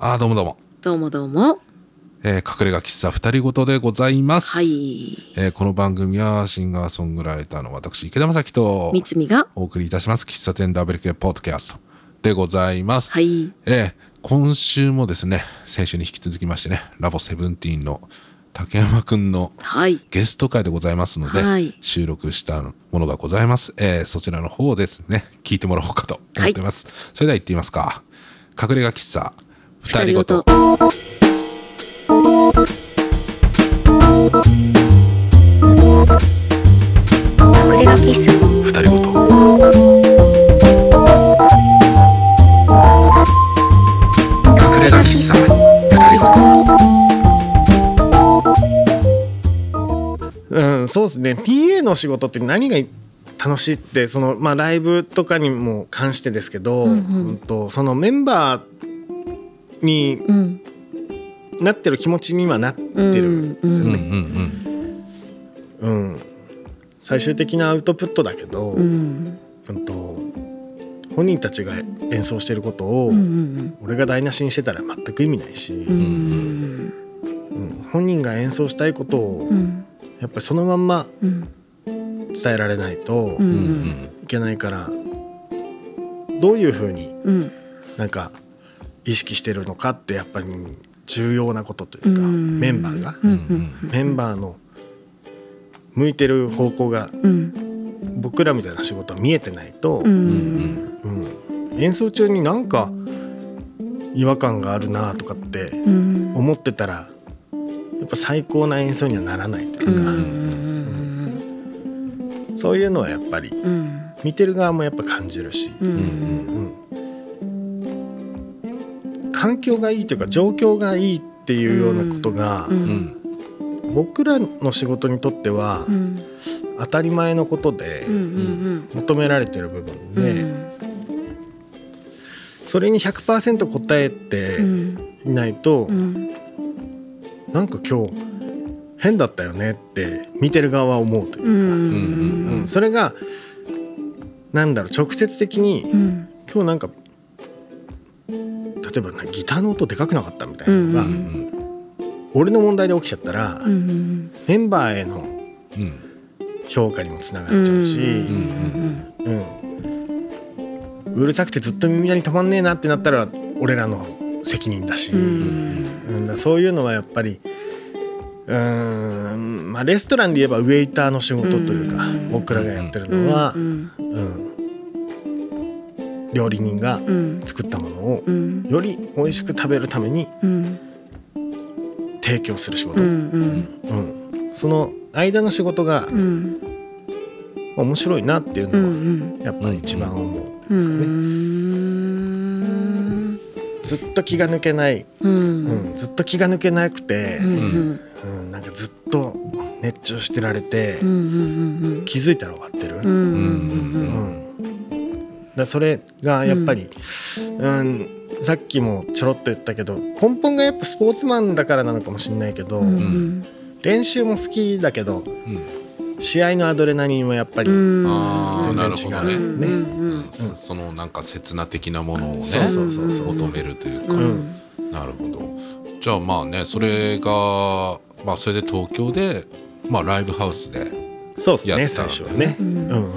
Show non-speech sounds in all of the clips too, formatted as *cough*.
あーどうもどうも、どうもどうも。えー、隠れ家喫茶二人ごとでございます、はい。えーこの番組はシンガーソングライターの私池田正樹とみつみが。お送りいたします喫茶店ダブル系ポッドキャストでございます、はい。えー今週もですね先週に引き続きましてねラボセブンティーンの竹山くんのはい。ゲスト会でございますので、はい収録したものがございます、えーそちらの方をですね聞いてもらおうかと思ってます、それでは行ってみますか隠れ家喫茶二人ごと。隠れ家喫茶。二人ごと。隠れ家喫茶。二人ごと。うん、そうですね。PA の仕事って何が楽しいってその、まあ、ライブとかにも関してですけど、うんとそのメンバーにうん。なってる気持ちにはなってるんですよね。んうん最終的なアウトプットだけど、ううんん。と本人たちが演奏してることを、うん。俺が台無しにしてたら全く意味ないし、うん。うん本人が演奏したいことをうん。やっぱりそのまんまうん。伝えられないと。いけないから、どういうふうにうん。なんか意識してるのかってやっぱり重要なことというか、うんメンバーが、うん。うん。メンバーの向いてる方向がうん。僕らみたいな仕事は見えてないと、ううんん。うん演奏中になんか違和感があるなとかってうん。思ってたらやっぱ最高な演奏にはならないというか、そういうのはやっぱりうん。見てる側もやっぱ感じるし、うん。うん環境がいいというか状況がいいっていうようなことが、僕らの仕事にとってはうん。当たり前のことで。求められてる部分うで、ん。それに100%答えてうん。いないと、うん。なんか今日変だったよねって見てる側は思うといううか、ん。うんそれがなんだろう直接的にうん。今日なんか例えばねギターの音でかくなかったみたいなのが、うんうん俺の問題で起きちゃったら、うん。メンバーへのうん評価にもつながっちゃうし、うん。うんうるさくてずっと耳鳴り止まんねえなってなったら俺らの責任だし、うん。うんだそういうのはやっぱりうーん、まあ、レストランで言えばウェイターの仕事というか、うん僕らがやってるのは、ううんん。料理人がうん。作ったものをうん。より美味しく食べるためにうん。提供する仕事、ううんん。その間の仕事がうん。面白いなっていううのはん。やっぱり一番思う、うん。ずっと気が抜けない、う。うんん、ずっと気が抜けなくて、うん。うん、なんかずっと熱中してられて、うん。うん。気づいたら終わってる、ううんん。だそれがやっぱり、うん。さっきもちょろっと言ったけど根本がやっぱスポーツマンだからなのかもしれないけど、うん。練習も好きだけどうん。試合のアドレナリンもやっぱり、全然違うね。うん。そそのなんか刹那的なものをねそうそうそうそう。求めるというか、うん。なるほど。じゃあまあねそれがまあそれで東京でまあライブハウスでそうですねやってた最初はね。ううんんうん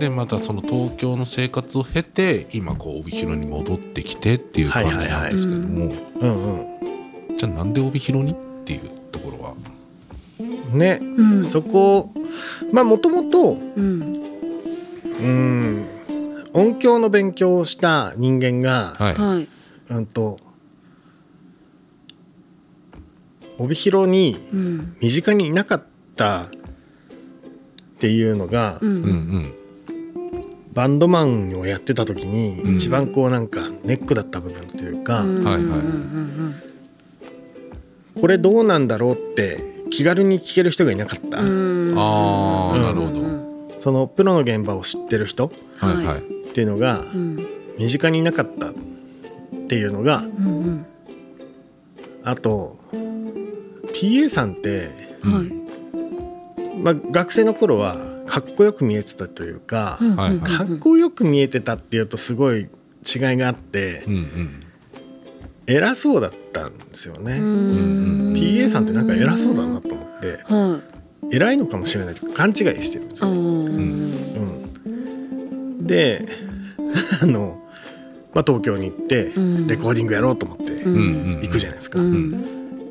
でまたその東京の生活を経て今こう帯広に戻ってきてっていう感じなんですけども、うんじゃあなんで帯広にっていうところは？うんね、うん。そこまあもともとうん。うん音響の勉強をした人間が、はい、はい。うんと帯広にうん。身近にいなかったっていうのが、う。うんうんんバンドマンをやってた時にうん一番こうなんかネックだった部分というか。これどうなんだろうって気軽に聞ける人がいなかった、うん。ああ、うんなるほど、そのプロの現場を知ってる人っていうのがうん。身近にいなかったっていうのがうん。あと PA さんって、はい。まあ、学生の頃はかっこよく見えてたというか、はいかっこよく見えてたっていうとすごい違いがあって、うんうん偉そうだったんですよね。うん PA さんってなんか偉そうだなと思ってはい。偉いのかもしれないと勘違いしてるんですあよ。ー。うん、で *laughs* あの、まあ、東京に行ってうん。レコーディングやろうと思ってうん。うん行くじゃないですか。うん。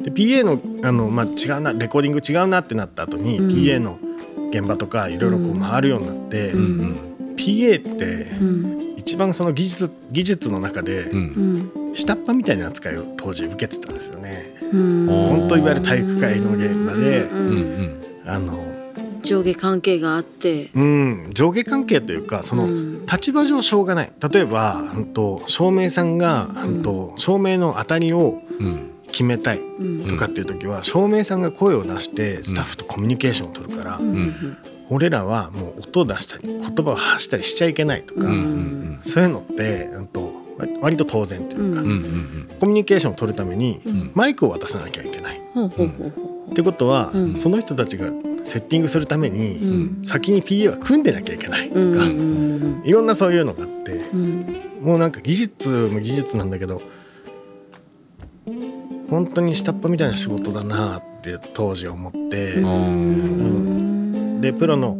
で PA のあの、まあ、違うなレコーディング違うなってなった後に、うん。PA の現場とかいろいろこう回るようになって、うん PA ってうん。一番その技術技術の中でうん。うん下っ端みたいな扱いを当時受けてたんですよね。うん。本当いわゆる体育会の現場でうんうんうん。あの上下関係があって。うん、上下関係というかその、うん。立場上しょうがない。例えば、照明さんが、うんと、照明の当たりをうん決めたいうん。とかっていう時は、照明さんが声を出してスタッフとコミュニケーションを取るから、うん。俺らはもう音を出したり言葉を発したりしちゃいけないとか、そういうのって、うんと、割と当然というか、コミュニケーションを取るためにうん。マイクを渡さなきゃいけない。ってことは、うん。その人たちがセッティングするために、先に PA は組んでなきゃいけないとか、いろんなそういうのがあって。うん。もうなんか技術も技術なんだけど本当に下っ端みたいな仕事だなって当時思って、うん。うんでプロの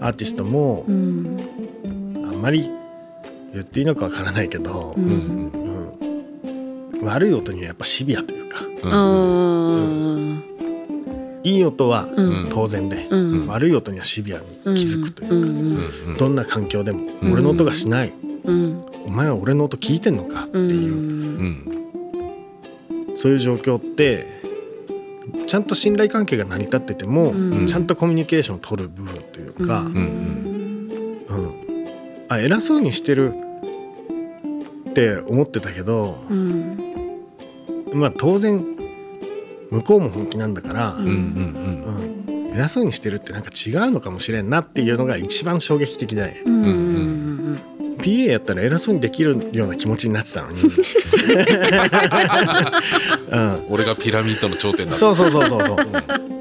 アーティストもうん。あんまり言っていいのかわからないけど悪い音にはやっぱシビアというか。あいい音はうん。当然で、うん。悪い音にはシビアに気づくというか、どんな環境でもうん俺の音がしない、うん。お前は俺の音聞いてんのかってういう、うんそういう状況ってちゃんと信頼関係が成り立ってても、うん。ちゃんとコミュニケーションを取る部分というか、ううんうん。うん。あ偉そうにしてるって思ってたけど、うん。まあ当然向こうも本気なんだから、うんうんうん。うん。偉そうにしてるってなんか違うのかもしれんなっていうのが一番衝撃的で、うんうん PA やったら偉そうにできるような気持ちになってたのに、*laughs* うん、俺がピラミッドの頂点だそうそうそうそうそう。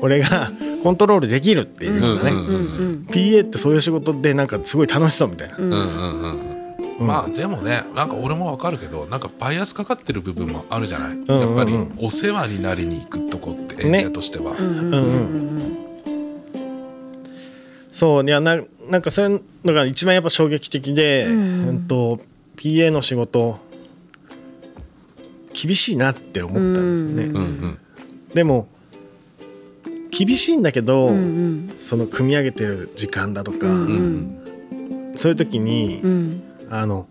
俺がコントロールできるっていうのがね、うんうんうん PA ってそういう仕事でなんかすごい楽しそうみたいな、うんうんうんうん。うん。まあでもねなんか俺もわかるけどなんかバイアスかかってる部分もあるじゃない、んうんやっぱりお世話になりに行くとこって演者としては、うんうんうんそういやななんかそういうのが一番やっぱ衝撃的で、うんうん。と PA の仕事厳しいなって思ったんですよね、うんうん。うんでも厳しいんだけど、うんうん。その組み上げてる時間だとか、うんうん。そういう時に、うん。あの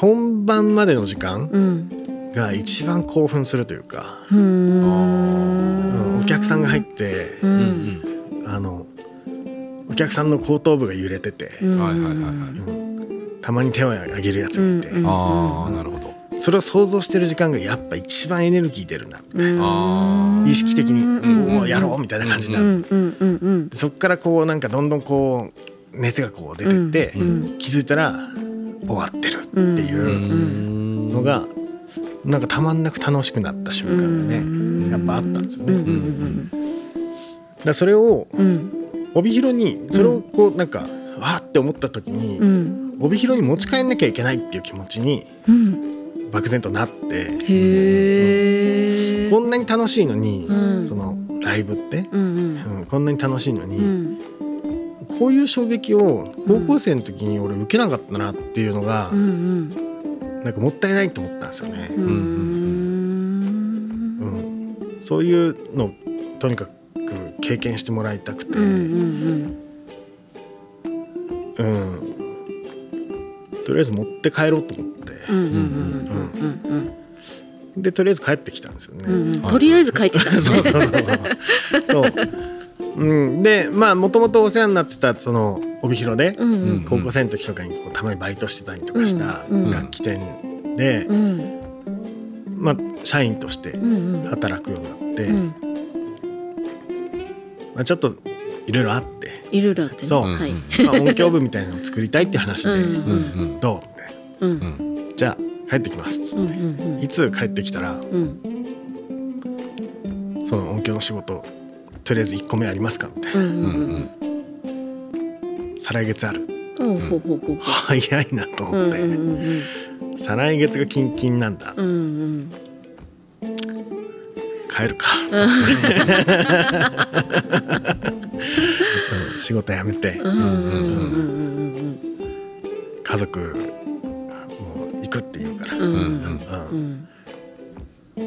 本番までの時間うん。が一番興奮するというか、ううんんお客さんが入って、ううん。んあのお客さんの後頭部が揺れてて、たまに手を挙げるやつがいて、うんああなるほど。それを想像してる時間がやっぱ一番エネルギー出るなあ意識的に、うん。おおやろうみたいな感じになる、うんうんうんうんそっからこうなんかどんどんこう熱がこう出てって、うん。気づいたら終わってるってういうのが、なんかたまんなく楽しくなった瞬間がうん。ねやっぱあったんですよね。うんうんだそれをうん。帯広にそれをこうなんか、わーって思った時に、うん。帯広に持ち帰んなきゃいけないっていう気持ちにうん。漠然となってこんなに楽しいのに、うん。そのライブって、うんうん。こんなに楽しいのに、うん。こういう衝撃を高校生の時に俺受けなかったなっていうのが、うんなんかもったいないと思ったんですよね。うん。うんうんそういうのをとにかく経験してもらいたくて、うんとりあえず持って帰ろうと思って、うんうんうんうんでとりあえず帰ってきたんですよね。とりあえず帰ってきたんです *laughs* そうねそうそうそう。そう。うん、でまあもともとお世話になってたその帯広で、うんうん。高校生の時とかにこうたまにバイトしてたりとかしたうんうん楽器店で、うん。まあ、社員としてうんうん。働くようになって、うん。まあ、ちょっといろいろあって、いろいろあってね。そう。はい。まあ、音響部みたいなのを作りたいって話で、うんうんうん。どう？みたいうん。なじゃあ帰ってきます。っつってうんうん。いつ帰ってきたらうん。その音響の仕事とりあえず1個目ありますかみたいな、うんうん再来月ある。早いなと思って、再来月がキンキンなんだ。うんうん帰るか、うん。仕事辞めて、家族もう行くって言うから、うんうん。うん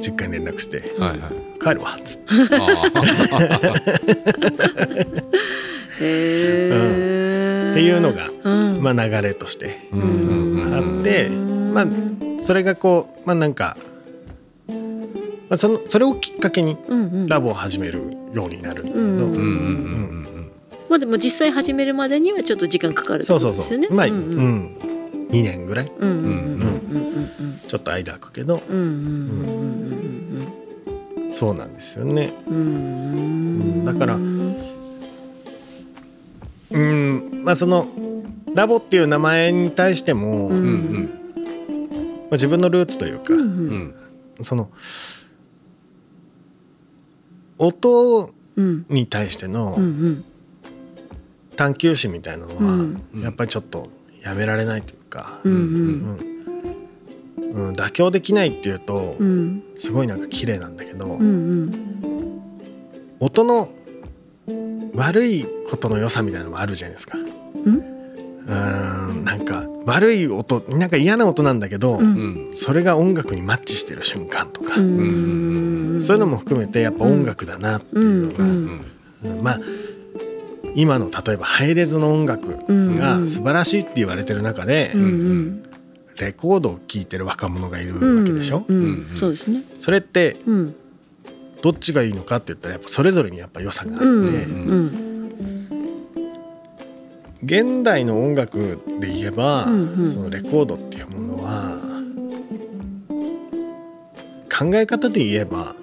実家に連絡してはいはい「帰るわ」っつって。*laughs* っていうのが、うん。まあ、流れとしてあって、まあ、それがこうまあなんか、まあ、そのそれをきっかけにラボを始めるようになるんだけど、まあでも実際始めるまでにはちょっと時間かかるってそうそうことですよね。そうまあ、う。うんんうん。2年ぐらい。うんうんうんちょっと間空くけど。うんうんうんうんそうなんですよね。うんうんだからうんまあそのラボっていう名前に対しても、まうんうん。あ、自分のルーツというか、うんうん。うんその音うんに対してのうんうん。探求心みたいなのは、うん。やっぱりちょっとやめられないというか、うんうん妥協できないっていうと、うん。うんすごいなんか綺麗なんだけど、うんうん。音の悪いことの良さみたいなのもあるじゃないですか。うん。うーんなんか悪い音なんか嫌な音なんだけど、うん。うんそれが音楽にマッチしてる瞬間とか、うん。そういうのも含めてやっぱ音楽だなっていうのが、うんうん。うんまあ今の例えばハイレゾの音楽が素晴らしいって言われてる中で、うんうんレコードを聴いてる若者がいるうんわけでしょ、うんうんそうですね。それってうん。どっちがいいのかって言ったらやっぱそれぞれにやっぱ良さがあって、うんうん現代の音楽で言えば、うんうん。そのレコードっていうものは考え方で言えば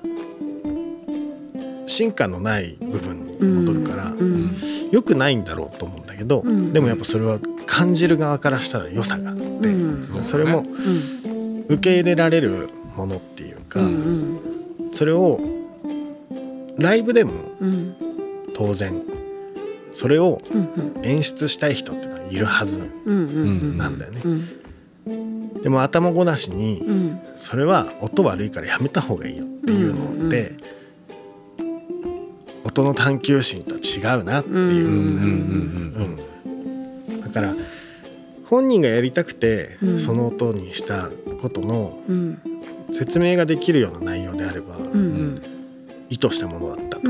進化のない部分に戻るから、うん良くないんだろうと思う。んだけど、うん。でもやっぱそれは感じる側からしたら良さがあって、うん。それもうん。受け入れられるものっていうか、うんそれをライブでもうん。当然それをうん演出したい人っていうのはいるはずなんだよね。うん。でも頭ごなしにうん。それは音悪いからやめた方がいいよっていうのって、音の探求心とは違うなっていう。だから本人がやりたくてうん。その音にしたことのうん。説明ができるような内容であればうん意図したものだったとか、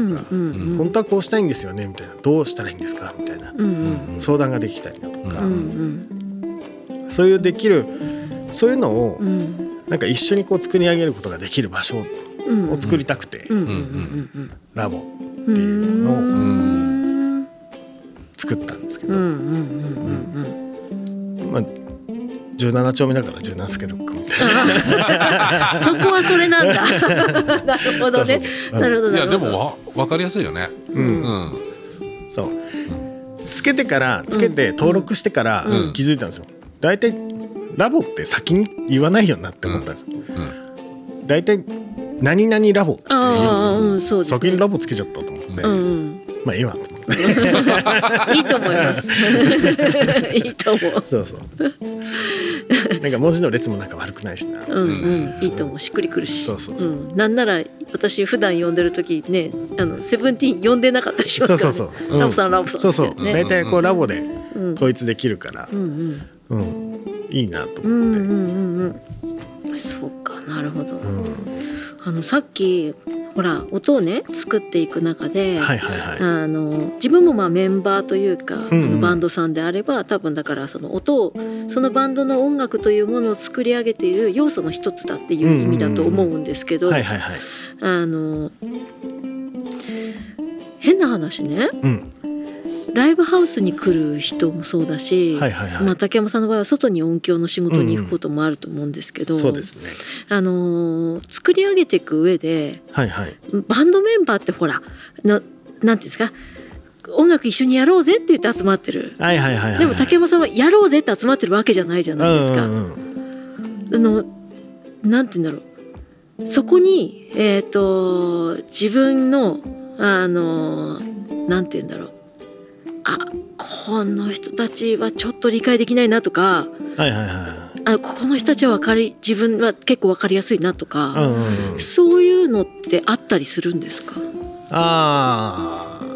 本当はこうしたいんですよねみたいなどうしたらいいんですかみたいな相談ができたりだとか、うんそういうできるそういうのをうん。なんか一緒にこう作り上げることができる場所うん。を作りたくて、ラボうんっていうのをうん。作ったんですけど、うんうんうんまあ17丁目だから17助ドッグみたいうん *laughs* そこはそれなんだ。*laughs* なるほどね。なるほどいやでもわ分かりやすいよね。な、うん。うん。なそう。つけてからつけて登録してからうん。気づいたんですよ。大体ラボって先に言わないよなって思ったんですよ。うん。大体何々ラボっていう。そうですね。先にラボつけちゃったと思って、うんうん。まあいいわと思って。いいと思います。*laughs* いいと思う。そうそう。なんか文字の列もなんか悪くないしな、うんうん。いいと思う。しっくりくるし。そうそうそう。うん。なんなら私普段読んでる時ねあのセブンティーン読んでなかったりしますからね。そうそうそう、うん。ラボさんラボさん。そうそう。大体こうラボでうん。統一できるから。う、んうん。うん、いいなとうん思って、うんうんうんそうか。なるほど、うんあのさっきほら音をね作っていく中で、はいはいはい。あの自分もまあメンバーというか、んうん。あのバンドさんであれば多分だからその音をそのバンドの音楽というものを作り上げている要素の一つだっていう意味だと思うんですけど、はいはいはい。あの変な話ねうんライブハウスに来る人もそうだし、はいはいはい、まあ、竹山さんの場合は外に音響の仕事に行くこともあると思うんですけど、あのー作り上げていく上ではいはい。バンドメンバーってほらのなんていうんですか音楽一緒にやろうぜって言って集まってる。はいはいはいはいでも竹山さんはやろうぜって集まってるわけじゃないじゃないですか。うんうんうん。あのなんて言うんだろう。そこにえっ、と自分のあのなんて言うんだろうあこの人たちはちょっと理解できないなとかはいはいはあここの人たちは分かり自分は結構分かりやすいなとか、うんうんうん。そういうのってあったりするんですか？ああ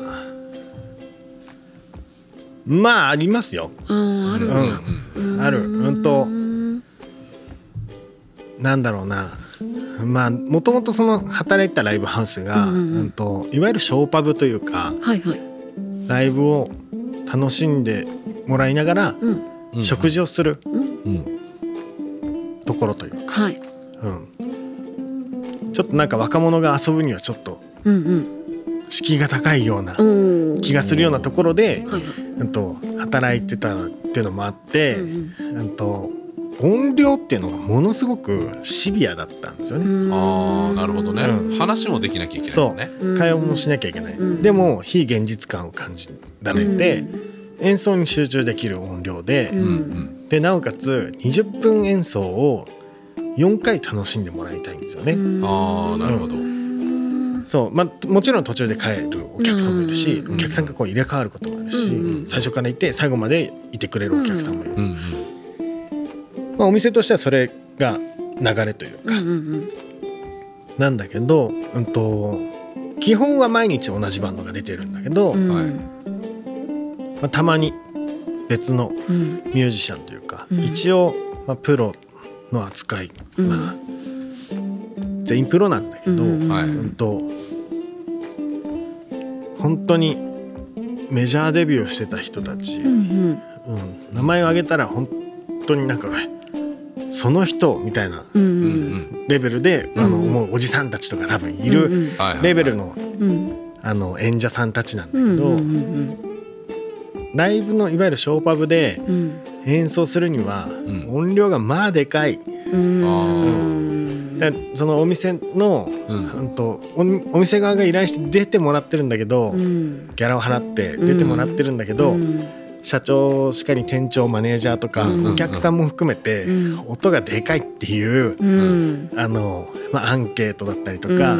まあありますよ。うんあるうん、ある。うん。となんだろうな。まあもともとその働いてたライブハウスが、うん。うんといわゆるショーパブというかはいはい、ライブを楽しんでもらいながらうん。うん食事をするうん。ところというか、はい。うん、ちょっとなんか若者が遊ぶにはちょっとうん敷居が高いような気がするようなところで、うん、と働いてたっていうのもあって、うん。うん、と音量っていうのがものすごくシビアだったんですよね。うん。ああなるほどね、うん。話もできなきゃいけないね。う。ん。会話もしなきゃいけない、うん。でも非現実感を感じられて、演奏に集中できる音量で、でなおかつ20分演奏を4回楽しんでもらいたいんですよね。うん。ああなるほど、そう。まあ、もちろん途中で帰るお客さんもいるし、うん。お客さんがこう入れ替わることもあるし、うん。最初からいて最後までいてくれるお客さんもいる、うん。うんまあ、お店としてはそれが流れというか、うんうんなんだけど、うん、と基本は毎日同じバンドが出てるんだけど、うん。はい。まあ、たまに別のうん。ミュージシャンというか、うん。一応、まあ、プロの扱い、うん。まあ、全員プロなんだけど、うんうんはい。うんと本当にメジャーデビューしてた人たち、うんうん。うん名前を挙げたら本当になんかえその人みたいなうんうん。うんレベルで、あのうん。もうおじさんたちとか多分いうんるレベルのうん。あの演者さんたちなんだうんけど、うんライブのいわゆるショーパブでうん。演奏するにはん。音量がまあでかい。そのお店の、うん。うんとおお店側が依頼して出てもらってるんだけど、うん。ギャラを払って出てもらってるんだけど、うん社長しかり店長マネージャーとか、うん。お客さんも含めて、うん。音がでかいっていう、うん。あのまあ、アンケートだったりとか、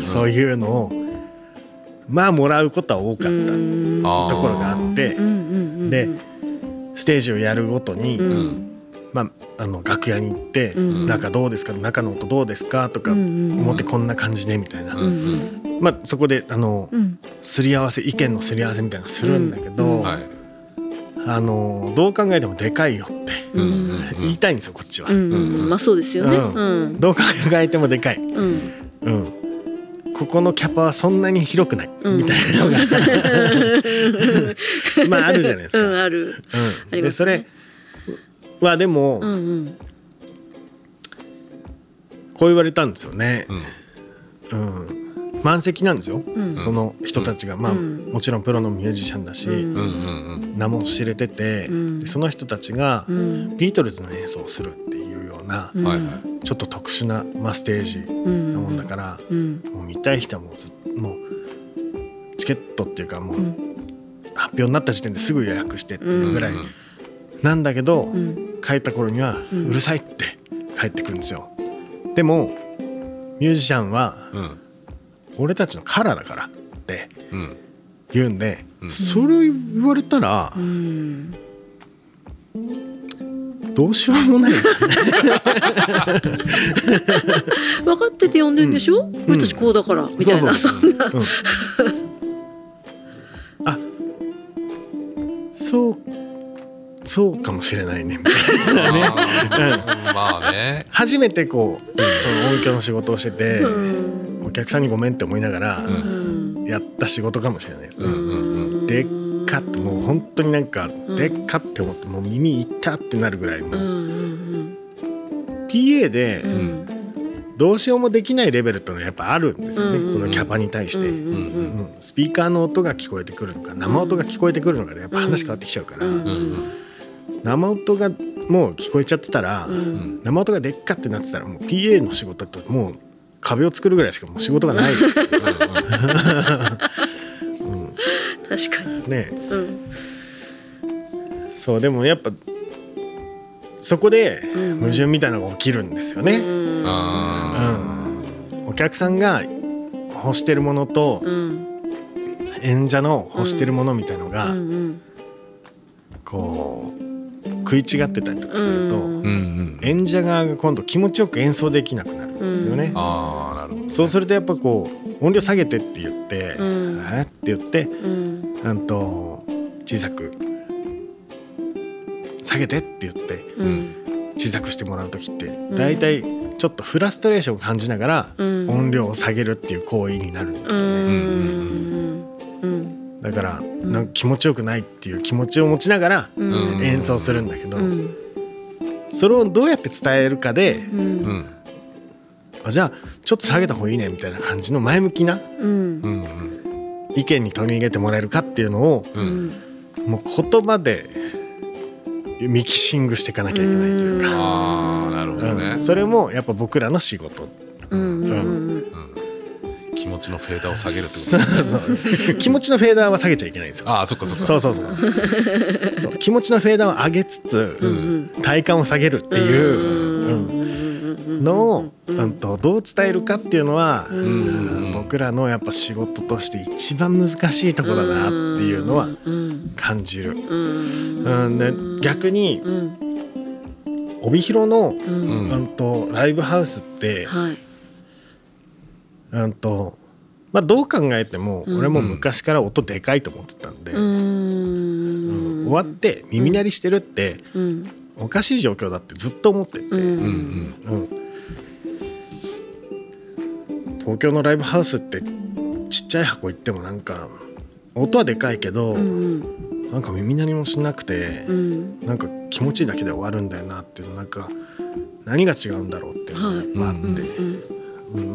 そういうのをまあもらうことは多かった、ところがあってでステージをやるごとに、まあ、あの楽屋に行って「うん。中どうですか中の音どうですか?」とか、うん。うん。表こんな感じでみたいな、まあ、そこであのうん。すり合わせ意見のすり合わせみたいなのするんだけど、あのどう考えてもでかいよって言いたいんですよこっちは。まあそうですよね。どう考えてもでかい、うん。うん、ここのキャパはそんなに広くない、うん。みたいなのが。*laughs* まああるじゃないですか。うんある。うん。でそれはでも、こう言われたんですよね。うん。うん満席なんですよ、ん。その人たちが、まあうん。もちろんプロのミュージシャンだし、うん。名も知れてて、その人たちがうん。ビートルズの演奏をするっていうような、ちょっと特殊な、まあ、ステージうん。なもんだから、うん。もう見たい人はもうずもうチケットっていうかもう、うん。発表になった時点ですぐ予約してっていうぐらいなんだけど、うん。帰った頃にはううんるさいって帰ってくるんですよ。でもミュージシャンはうん俺たちのカラーだからってうん。言うんで、うん。それ言われたらうん。どうしようもない *laughs* 分かってて呼んでんでしょ？私こうだからみたいなそそんな。うん。あそうそうかもしれないね。みたいなねまあね。初めてこうその音響の仕事をしてて、うん。お客さんにごめんって思いながらうん。やった仕事かもしれない。ですね。でっかってもう本当になんかんでっかって思ってもう耳いったってなるぐらいもう PA でどうしようもできないレベルっていうのはやっぱあるんですよね、うん。そのキャパに対して、うんうん。うん。スピーカーの音が聞こえてくるのか生音が聞こえてくるのかでやっぱ話変わってきちゃうから、うんうんうん生音がもう聞こえちゃってたら、うん。生音がでっかってなってたらもう PA の仕事ってもう壁を作るぐらいしかもう仕事がない、確かに。ね。うん。そうでもやっぱそこでうん。矛盾みたいなのが起きるんですよね。うん。あお客さんが欲してるものとうん。演者の欲してるものみたいのうがん。こう食食い違ってたりとかすると、うん。うんうん演者側が今度気持ちよく演奏できなくなるんですよね。ああなるほどね。そうするとやっぱこう音量下げてって言って「うん。えっ?」て言ってうん。なんと小さく「下げて」って言ってうん。小さくしてもらう時って大体ちょっとフラストレーションを感じながらうん。音量を下げるっていう行為になるんですよね。だからなんか気持ちよくないっていう気持ちを持ちながら演奏するんだけどうん。それをどうやって伝えるかであじゃあちょっと下げた方がいいねみたいな感じの前向きな意見に取り入れてもらえるかっていうのをもう言葉でミキシングしていかなきゃいけないというか、ああなるほどね。うん。それもやっぱ僕らの仕事。うんうん。うん気持ちのフェーダーを下げるってそうそう。気持ちのフェーダーは下げちゃいけないんですよ。ことああそっかそっか。そうそうそう。そう。気持ちのフェーダーを上げつつ、うん。体感を下げるっていう、うん。のを、ううんんとどう伝えるかっていうのは、うん。うん僕らのやっぱ仕事として一番難しいとこだなっていうのはうん。感じる。うん。うん、で逆にうん。帯広の、うん、とライブハウスって、はいうんとまあ、どう考えてもうん。俺も昔から音でかいと思ってたんで、ううんん終わって耳鳴りしてるってうん。おかしい状況だってずっと思ってて、うん。東京のライブハウスってちっちゃい箱行ってもなんか音はでかいけど、うんなんか耳鳴りもしなくてう、ん。なんか気持ちいいだけで終わるんだよなっていうのなんか何が違うんだろうっていうのがやっぱあって、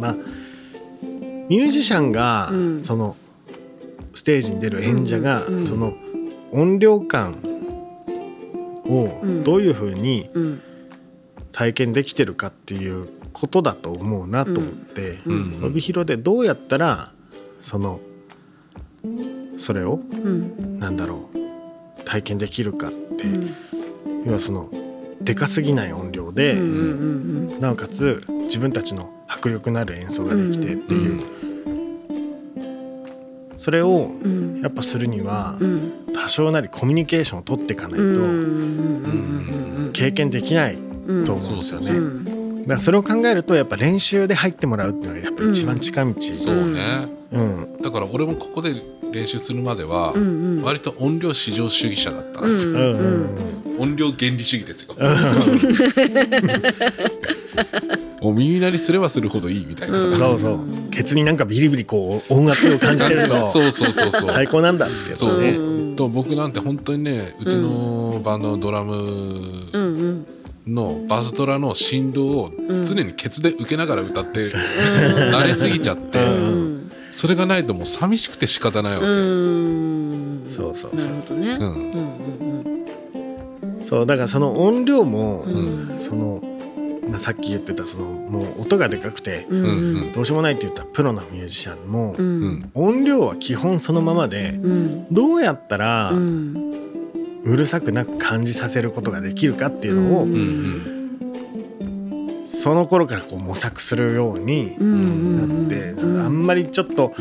まあミュージシャンが、うん。そのステージに出る演者が、うんその音量感をうん。どういうふうにうん。体験できてるかっていうことだと思うなと思って、うん。帯広でどうやったらそのそれをうん。なんだろう体験できるかって、うん。要はそのでかすぎない音量で、うんうんなおかつ自分たちの迫力のある演奏ができてっていう、それをうん。うんやっぱするにはうん。多少なりコミュニケーションを取っていかないとうんうん経験できないうんと思うんですよね。うん。だからそれを考えるとやっぱ練習で入ってもらうっていうのがやっぱ一番近道。そうね。うん。だから俺もここで練習するまではうんうん。割と音量至上主義者だったんですよ。うんうんうん音量原理主義ですよ。もう耳鳴りすればするほどいいみたいなさ。うんそうそう。ケツになんかビリビリこう音圧を感じてるとそうそうそうそう。最高なんだってそうね。う。んと僕なんて本当にねうちのバンドのドラムうんうんのバスドラの振動を常にケツで受けながら歌って慣れすぎちゃってうん。それがないともう寂しくて仕方ないわけ。うん。そうそうなそう。るほどね。うんうんそうだからその音量も、うん。その、まあ、さっき言ってたそのもう音がでかくてどうしようもないって言ったプロのミュージシャンも、音量は基本そのままでうん。どうやったらうるさくなく感じさせることができるかっていうのを、その頃からこう模索するようにうん。なって、あんまりちょっと,、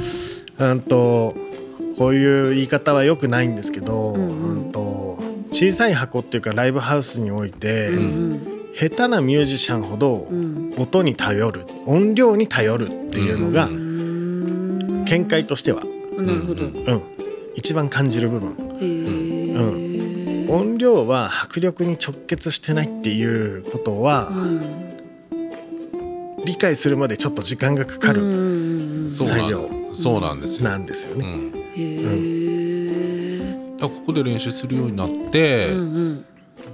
うん、とこういう言い方は良くないんですけど、うん。うんと小さい箱っていうかライブハウスにおいて、うん下手なミュージシャンほどうん。音に頼る音量に頼るっていうのがうん。見解としては、なるほど。うん、一番感じる部分。へえ音量は迫力に直結してないっていうことはうん。理解するまでちょっと時間がかかるうんそうなん。作業そうなんですよ。なんですよね。うんここで練習するようになって、うんうん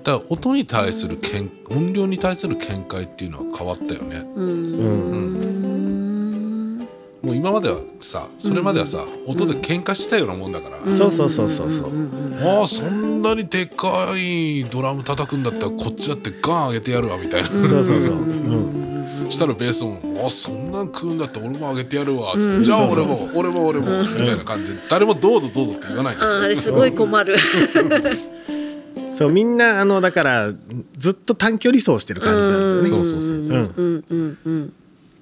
だから音に対するけん音量に対する見解っていうのは変わったよね。うんもう今まではさそれまではさ、音で喧嘩してたようなもんだから、そうそうそうそうそう。ああそんなにでっかいドラム叩くんだったらこっちだってガン上げてやるわみたいな、そうそうそう。うん。したらベースも「あそんなん食うんだったら俺も上げてやるわ」つって、うんじゃあ俺も俺も俺も」みたいな感じで誰も「どうぞどうぞ」って言わないん。ですよ。ああれすごい困る。*laughs* そうみんなあのだからずっと短距離走してる感じなんですよね。そうそうそうそうう。んうんうん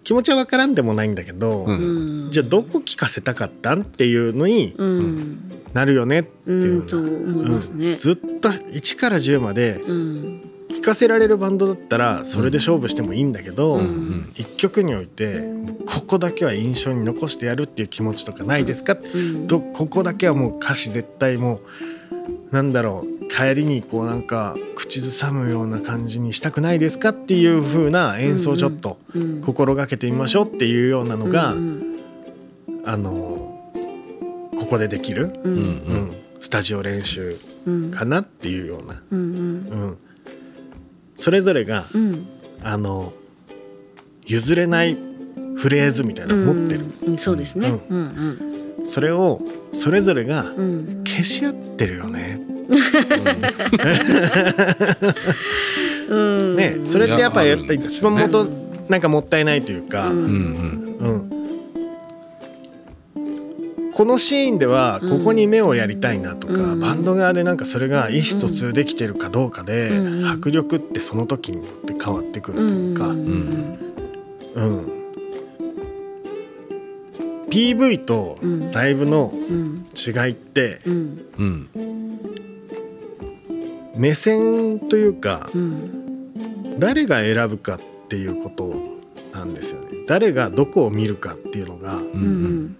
気持ちは分からんでもないんだけど、うん。うんじゃあどこ聞かせたかったんっていうのにうん。なるよねってういうよんとうな思いますね。ずっと1から10までうん聴かせられるバンドだったらそれで勝負してもいいんだけど、うん。うん一曲においてここだけは印象に残してやるっていう気持ちとかないですか、うん。とここだけはもう歌詞絶対もうなんだろう帰りにこうなんか口ずさむような感じにしたくないですかっていう風な演奏をちょっとうん心がけてみましょうっていうようなのが、うんあのここでできる、ううん。んうんスタジオ練習うん。かなっていうような、うん。うん、それぞれがうん。あの譲れないフレーズみたいなのを持ってる、うんそうですね。ううんそれをそれぞれがうん。うん消し合ってるよね。うん。*laughs* ねそれってやっぱいややっぱり一番元なんかもったいないというか、ううん。うんうんこのシーンではここに目をやりたいなとか、うん。バンド側でなんかそれが意思疎通できてるかどうかで、うん。迫力ってその時によって変わってくるというか、ううん。ん。PV とうん。ライブのうん。違いってうん。うん目線というかうん。誰が選ぶかっていうことなんですよね。誰がどこを見るかっていうのがうん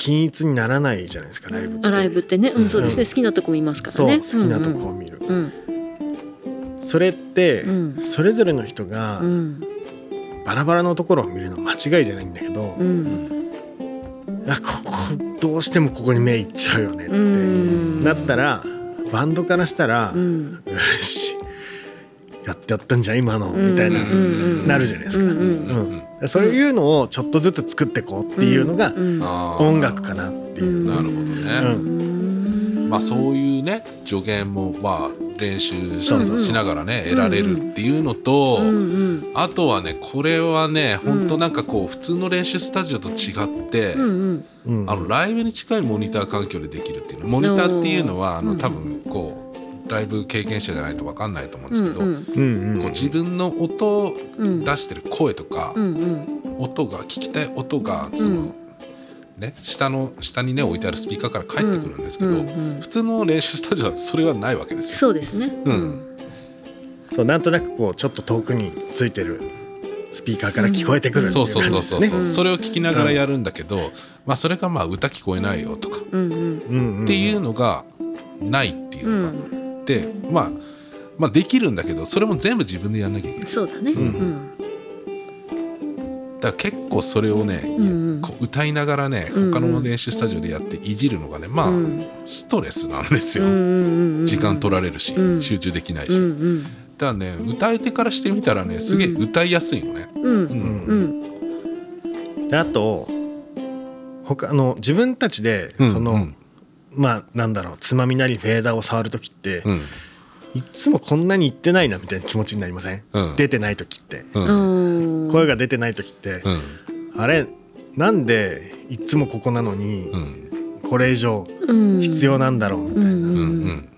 均一にならないじゃないですかライブって。あライブってね、うん、そうですね、うん好きなとこ見ますからね。好きなとこを見る、うん。それってうん。それぞれの人がうん。バラバラのところを見るの間違いじゃないんだけど、うん。あここどうしてもここに目いっちゃうよねって、うん。なったらバンドからしたら、うん。よしやってやったんじゃん今のみたいな、うん。なるじゃないですか、うんそういうのをちょっとずつ作っていこうっていうのが音楽かなっていう。なるほどね、うん。まあそういうね助言もまあ練習しそうそうしながらね得られるっていうのと、うんうん。あとはねこれはね本当なんかこう普通の練習スタジオと違って、うんうん。うん。あのライブに近いモニター環境でできるっていうの。モニターっていうのはあの多分こうライブ経験者じゃないと分かんないと思うんですけど、うんうん。うんこう自分の音をうん出してる声とか、うんうん。音が聞きたい音がその、うん。ね、下の下にね置いてあるスピーカーから返ってくるんですけど、うんうん。普通の練習スタジオだとそれはないわけですよ。そうですね。うん。そうなんとなくこうちょっと遠くについてるスピーカーから聞こえてくるっていそううそう感じそうそうそう、ですね。それを聞きながらやるんだけど、まあそれがまあ歌聞こえないよとかっうんうん。うんうん。ていうのがないっていうのがあって、まあまあできるんだけどそれも全部自分でやんなきゃいけない。そうだね。うん。だから結構それをね、うんうん。こう歌いながらねうんうん。他の練習スタジオでやっていじるのがねまあ、うん。ストレスなんですよ、うんうんうん。時間取られるし、うん。集中できないし、うんうん。だからね歌い手からしてみたらねすげえ歌いやすいのね、うん。うん。うん。であと他の自分たちでうん。その、うんまあなんだろうつまみなりフェーダーを触る時って、うん。いっつもこんなに言ってないなみたいな気持ちになりません、うん。出てない時って、うん。うん。声が出てない時って、うん。あれなんでいっつもここなのに、うん。これ以上うん。必要なんだろうみたいな、うん。うんうん。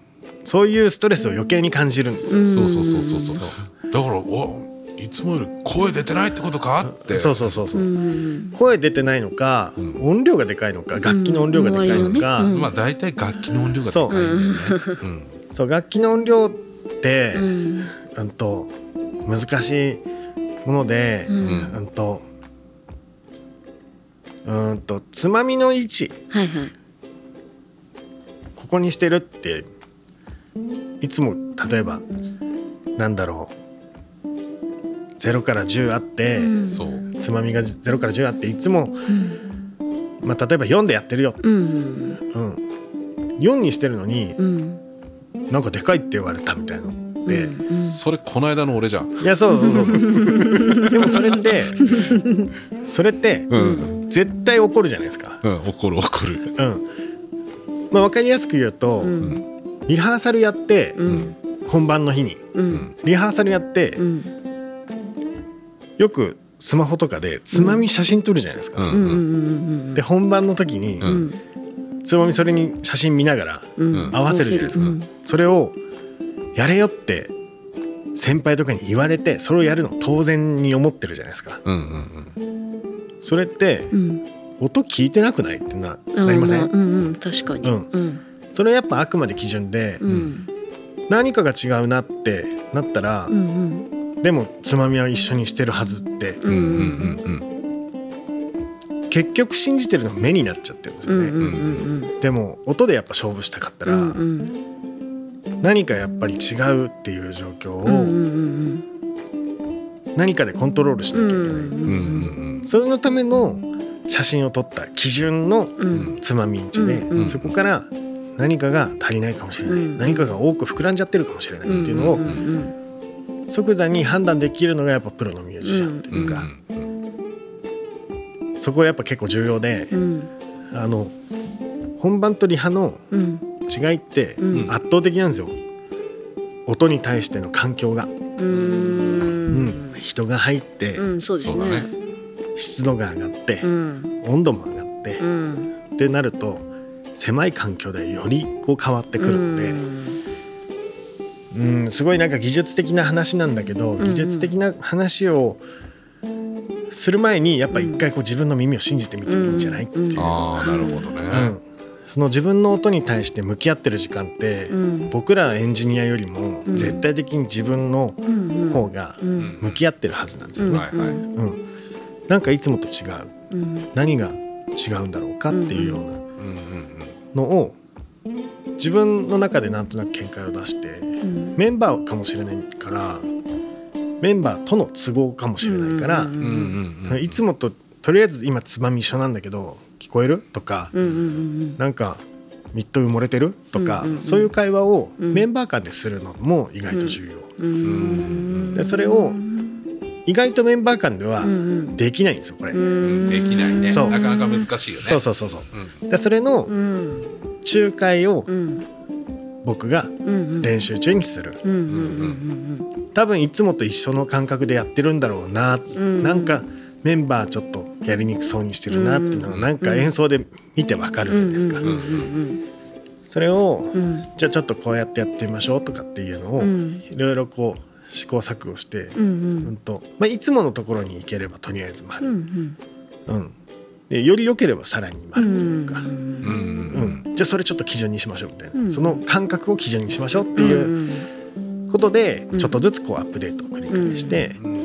そういうストレスを余計に感じるんですよ。そうそうそうそうだからおいつもより声出てないってことかって。そうそうそうそう。う、ん。声出てないのか、ん。音量がでかいのか楽器の音量がでかいのか、まあ大体楽器の音量が高いんだよね。う。ん。そう楽器の音量って、うん。うんと難しいもので、ううんんとうんとつまみの位置はいはい。ここにしてるっていつも例えばなんだろう0から10あって、うん。つまみが0から10あっていつも、うん。まあ、例えば4でやってるよ、うん。うん、4にしてるのにうん。なんかでかいって言われたみたいな。ので、うん。それこの間の俺じゃん。いやそうそうそう。*laughs* でもそれってそれってうん。絶対起こるじゃないですか。うん怒る怒る。うん。まあ、分かりやすく言うと、うん。リハーサルやって、うん。本番の日に。うん。リハーサルやって、うんよくスマホとかでつまみ写真撮るじゃないですか。で本番の時に、つまみそれに写真見ながらうん。合わせるじゃないですか。うん。それをやれよって先輩とかに言われてそれをやるの当然に思ってるじゃないですか。うんうんそれってうん。音聞いてなくないってななりません、あうんうん。確かに。うん。うん。それはやっぱあくまで基準で、うん。何かが違うなってなったら、うんうんでもつまみは一緒にしてるはずって。うんうん結局信じてるのは目になっちゃってるんですよね、うんうんうんでも音でやっぱ勝負したかったら、うんうん何かやっぱり違うっていう状況うんうんうをん。何かでコントロールしなきゃいけない、うんうんうんそれのための写真を撮った基準のうん。つまみ位置で、うんうんそこから何かが足りないかもしれない、うん。何かが多く膨らんじゃってるかもしれないっていうのをんん即座に判断できるのがやっぱプロのミュージシャンってうんいうか、うん。そこはやっぱ結構重要で、うん。あの本番とリハのうん違いってうん。圧倒的なんですよ。音に対しての環境が、ううん。ん人が入って、うんそうですね。ね。湿度が上がってう、ん。温度も上がって、うん。ってなると狭い環境でよりこう変わってくるので、うん、すごいなんか技術的な話なんだけど、ん。技術的な話をする前にやっぱ一回こう自分の耳を信じてみてもいいんじゃないっていう、ああなるほどね、うん。その自分の音に対して向き合ってる時間って、うん僕らエンジニアよりもうん。絶対的に自分のうん。方がうん。向き合ってるはずなんですよ。ね。はいはい。うん。なんかいつもと違う。うん。何が違うんだろうかっていうようなうん。うんのを自分の中でなんとなく見解を出してうんメンバーかもしれないからメンバーとの都合かもしれないから、いつもととりあえず今つまみ一緒なんだけど聞こえる？とか、うんうんなんかミッド埋もれてる？とか、うんうんうん。そういう会話をうん。メンバー間でするのも意外と重要、うん。うんでそれを意外とメンバー間ではできないんですよこれ、うん。できないね。そう。なかなか難しいよね。そうそうそうそう。うんでそれのうん。仲介をうん僕がうん練習中にする。多分いつもと一緒の感覚でやってるんだろうな、んなんかメンバーちょっとやりにくそうにしてるなっていうのがなんか演奏で見てわかるじゃないですか、それをうんうん。じゃあちょっとこうやってやってみましょうとかっていうのをうん。いろいろこう試行錯誤して、うんうん。とまあ、いつものところに行ければとりあえずうんう丸、ん。うん。でより良ければさらにう丸というか、んうんうん。うんじゃあそれちょっと基準にしましょうみたいな、うん。その感覚を基準にしましょうっていうことでうん。ちょっとずつこうアップデートを繰り返して、うん。う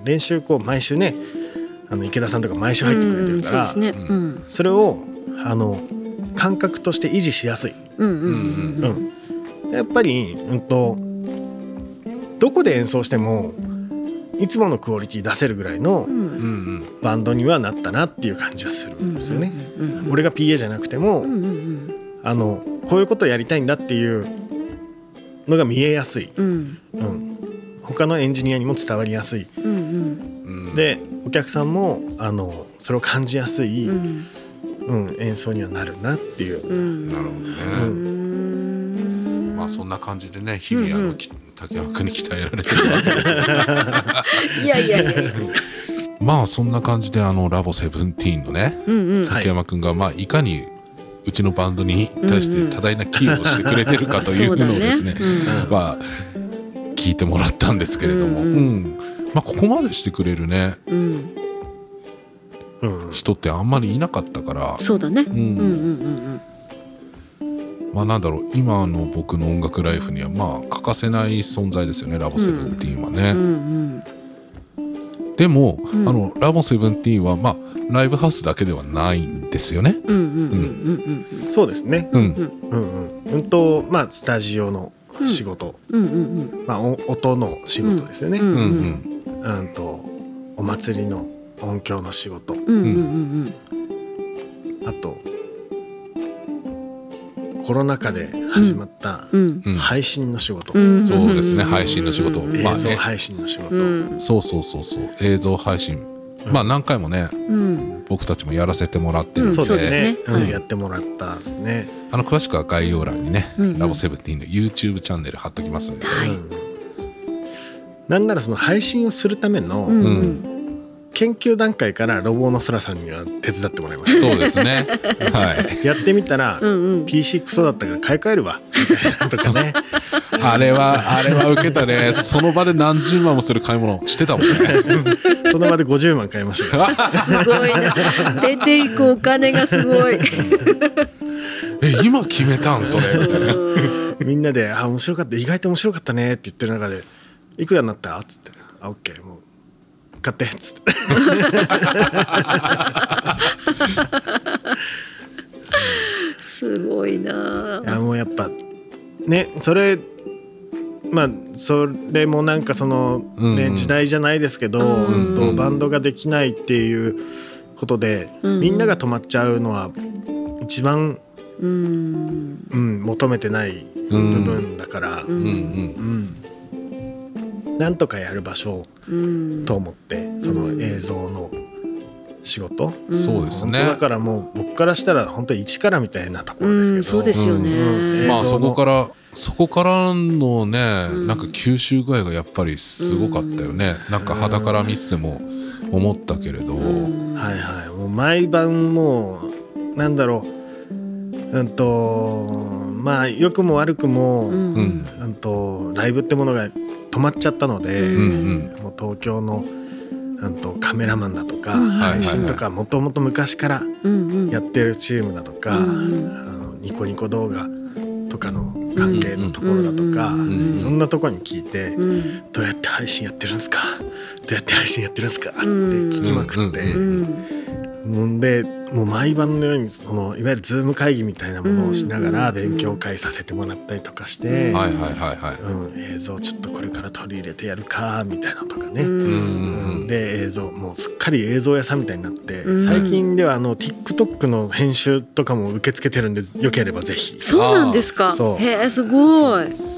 ん。練習こう毎週ねあの池田さんとか毎週入ってくれてるから、うんそうですね。うん。それをあの感覚として維持しやすい、うんうんうんうん。やっぱり、うん、とどこで演奏してもいつものクオリティ出せるぐらいのうん。うんうん。バンドにはなったなっていう感じはするんですよね。うん俺が PA じゃなくても、うんうんあのこういうことをやりたいんだっていうのが見えやすい、うん。うん、他のエンジニアにも伝わりやすい。うんうん。うんでお客さんもあのそれを感じやすい、ううんん演奏にはなるなっていう、うん。なるほどね。うん。まあそんな感じでね日々あのき竹山君に鍛えられてるわけです。*laughs* いやいやいや。*laughs* まあそんな感じであのラボセブンティーンのねうんうん。はい。竹山君がまあいかにうちのバンドに対して多大な寄与をしてくれてるかというのをですねそうだねまあ聞いてもらったんですけれども、ううん。ん。まあここまでしてくれるねうん。うん人ってあんまりいなかったから、そうだね。ううんんうんうん。まあなんだろう今の僕の音楽ライフにはまあ欠かせない存在ですよねラボセブンティーンはね。うんうんでも、うん。あのラボセブンティーンはまあライブハウスだけではないんですよね。うんうんうんうんそうですね。うん、うんうん。うん。うん。とまあスタジオの仕事、うんうんうんまあお音の仕事ですよね。ううんん、うん、うん。とお祭りの音響の仕事、うんうんうんコロナ禍で始まったうん。うん。配信の仕事、うん。そうですね。配信の仕事。うん。映まあね。像配信の仕事、うん。そうそうそうそう。映像配信、まあ何回もねうん。僕たちもやらせてもらってるんで,、そうですね。そうですね。うん。はい。やってもらったですね。あの詳しくは概要欄にね、うんうん。ラボセブンティーンの YouTube チャンネル貼っときますんで、はい。うん。なんならその配信をするためのうんううん研究段階からロボの空さんには手伝ってもらいました。そうですね。はい。やってみたら、うんうん。PC クソだったから買い替えるわみたいなとかね。*laughs* あれはあれは受けたね。その場で何十万もする買い物してたもんね。*laughs* その場で50万買いましたよ。*laughs* すごいな。出ていくお金がすごい。え今決めたんそれ。みたいなみんなで「あ面白かった。意外と面白かったね」って言ってる中で「いくらになった?」っつって「あオッケー。もう買って」っつって。すごいな。いやもうやっぱねそれまあそれもなんかその、ねうんうん。時代じゃないですけど、うんうんとバンドができないっていうことで、うん。みんなが止まっちゃうのは一番、うん。うん、求めてない部分だから、うんうんうん。うんなんとかやる場所うん。と思ってその映像の仕事、そうですね。だからもう僕からしたら本当に一からみたいなところですけど、うん。そうですよね。うん。まあそこからそこからのね、うん。なんか吸収具合がやっぱりすごかったよね、なんか肌から見てても思ったけれど、うん。はいはい。もう毎晩もうなんだろう。うんとまあ良くも悪くも、うんとライブってものが止まっちゃったので、うんうん。もう東京のうんとカメラマンだとか、うん。配信とかもともと昔からうんうん。やってるチームだとか、うんあのニコニコ動画とかの関係のところだとか、うんうん。いろんなところに聞いて、うん。どうやって配信やってるんですか？どうやって配信やってるんですか？って聞きまくって、でもう毎晩のようにそのいわゆるズーム会議みたいなものをしながらうん勉強会させてもらったりとかして、映像ちょっとこれから取り入れてやるかみたいなのとかね、うんで映像もうすっかり映像屋さんみたいになって、うん。最近ではあの TikTok の編集とかも受け付けてるんでよければぜひ。そうなんですか。へえすごい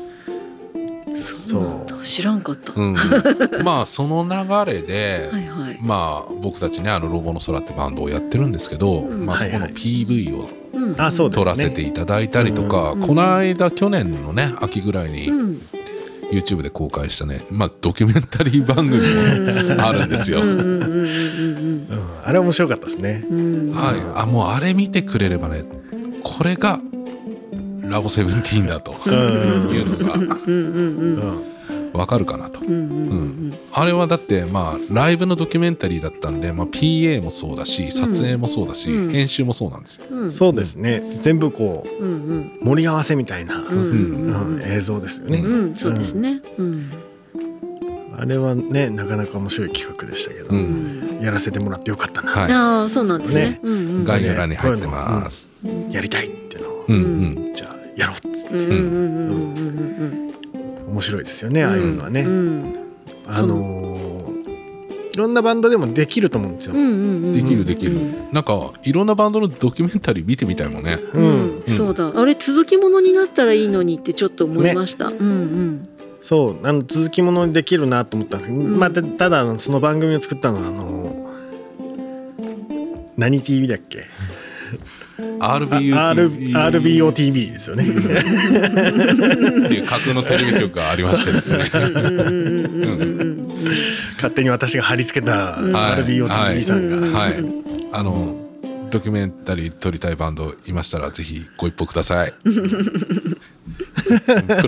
そう知らんかった。はうん、*laughs* まあその流れで、いはい。まあ僕たちねあの「ロボの空」ってバンドをやってるんですけど、うん。まあ、そこの PV を撮らせていただいたりとか、うん。この間去年のね秋ぐらいにうん。YouTube で公開したね、まあ、ドキュメンタリー番組もあるんですよ。うんうんうんうんうんあれ面白かったですね。はい、あもうあれ見てくれればねこれがラボセブンティーンだというのがうん。うん。うん。うん。わかるかなと。あれはだってまあライブのドキュメンタリーだったん。で、まあ、PA もそうだし撮影もそうだし、うん。編集もそうなん。ですよ。うん。そうですね全部こう盛り合わせみたいな、映像ですよね、そうですねあれはねなかなか面白い企画でしたけど、やらせてもらってよかったな、はいああそうなん。ですねねうん。うん。概要欄に入ってます。やりたいうんうん。じゃあやろうっつって。うんうんうんうんうん。面白いですよねああいうのはね、うん。うんあのーいろんなバンドでもできると思うんですよ、うんうんうん。できるできる、なんかいろんなバンドのドキュメンタリー見てみたいもんね。うん。うん。そうだ。あれ続きものになったらいいのにってちょっと思いました。うんうん。そう。あの続きものにできるなと思ったんですけど、ん。まあ、たただその番組を作ったのはあの何 TV だっけ？RBOTV ですよね。っていう架空のテレビ局がありましてですね。勝手に私が貼り付けたはい。RBOTV さんが、はい、あのドキュメンタリー撮りたいバンドいましたらぜひご一報ください。*laughs* プ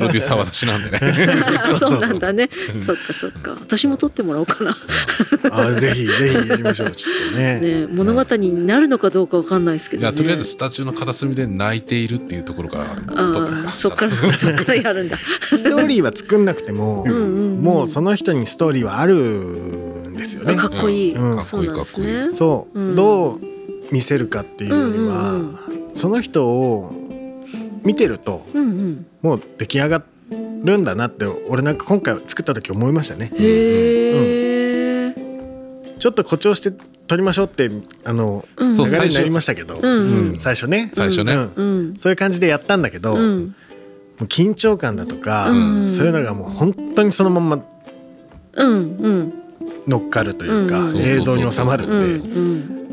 ロデューサーは私なんでね。*laughs* そうなんだね。そっかそっか。私も撮ってもらおうかな。あぜひぜひやりましょう。ちょっとね。*laughs* ね物語になるのかどうかわかんないですけどね。いやとりあえずスタジオの片隅で泣いているっていうところから撮ってみあまあそっからそっからやるんだ。ストーリーは作んなくてもんうんもうその人にストーリーはあるんですよね。かっこいい、うん。そうなんですね。そう、うん。どう見せるかっていうよりは、うんうんその人を見てるとうんうんもう出来上がるんだなって俺なんか今回作った時思いましたね。へえ、ちょっと誇張して撮りましょうってあのうん。流れになりましたけど、うんうん。うん。最初ね。最初ね。うん。うん。そういう感じでやったんだけど、もうん。う緊張感だとか、うん。そういうのがもう本当にそのまんまうん。うん。乗っかるというか、うん。映像に収まるんう。ん。うでん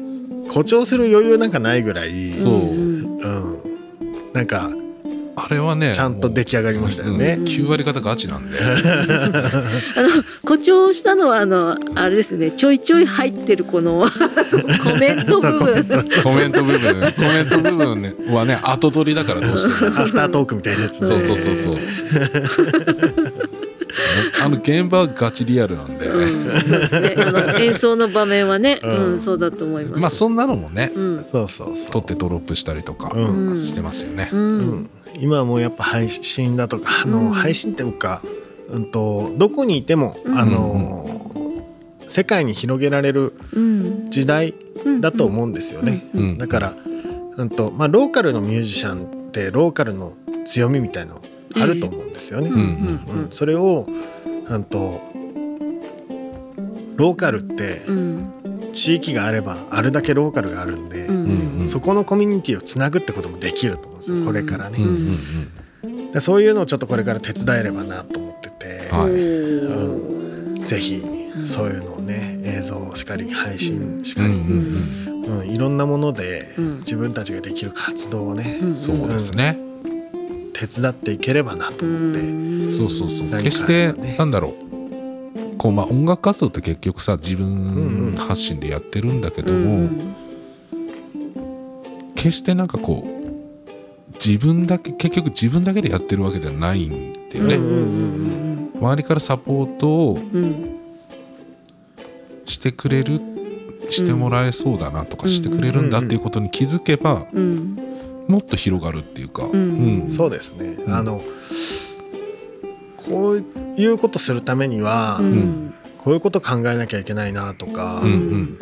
誇張する余裕なんかないぐらいそう。うん。うん、なんかあれはねちゃんと出来上がりましたよね。うん9割方ガチなんで。*laughs* あの誇張したのはあのあれですよね。ちょいちょい入ってるこの *laughs* コメント部分。コメント。部分。コメント部分ねはね後取りだからどうしても。アフタートークみたいなやつそうそうそうそう *laughs* あの現場はガチリアルなんで、うん、そうですね。あの演奏の場面はね、ううんんそうだと思います。まあそんなのもね、うん。そうそうそう。撮ってドロップしたりとかうん。してますよね、うん。うん。今はもうやっぱ配信だとかあの、うん。配信っていうか、うん、とどこにいても、うん。あの世界に広げられるうん。時代だと思うんですよね。うん。うん。だから、うんとまあ、ローカルのミュージシャンってローカルの強みみたいのあると思うんですよね。それを、うん、とローカルってうん。地域があればあるだけローカルがあるんで、うんうんうん。そこのコミュニティをつなぐってこともできると思うんですよ、うんこれからね。うんうんうん。でそういうのをちょっとこれから手伝えればなと思ってて、はい。うん。ぜひそういうのをね映像しかり配信しかり、うんうんうん。いろんなものでうん。自分たちができる活動をね、うん。そうですね、手伝っていければなと思って、そうそうそう。何か決してねなんだろう。こうまあ音楽活動って結局さ自分発信でやってるんだけどうん。も、決してなんかこう自分だけ結局自分だけでやってるわけではないんだよね、うんうん周りからサポートをうん。してくれるしてもらえそうだなとかしてくれるんだっていうことに気づけばうんもっと広がるっていうか、ん。うん。そうですね、うん。あのこういうことするためには、うん。こういうこと考えなきゃいけないなとか、うんうん。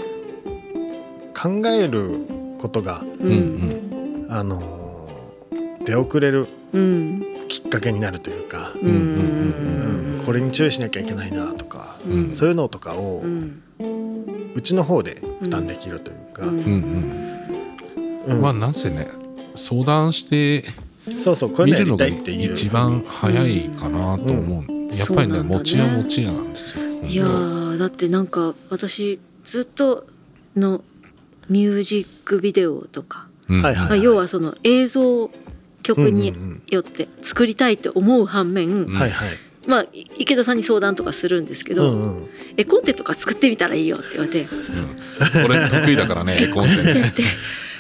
考えることが、うん。うんあの出遅れるうん。きっかけになるというか、これに注意しなきゃいけないなとか、うん。そういうのとかをうん。うちの方で負担できるというか、うん。うんうん。うん。まあなんせね相談してそうそう見るのが一番早いかなと思う、やっぱりねそうなんだね。持ち屋持ち屋なんですよ、うんいやーだってなんか私ずっとのミュージックビデオとか、うん。まあ、要はその映像曲にうんうんうんよって作りたいって思う反面、ん。はいはい、まあい池田さんに相談とかするんですけど、うんうん。絵コンテとか作ってみたらいいよって言われて。うん。俺得意だからね絵コンテ。*laughs* でで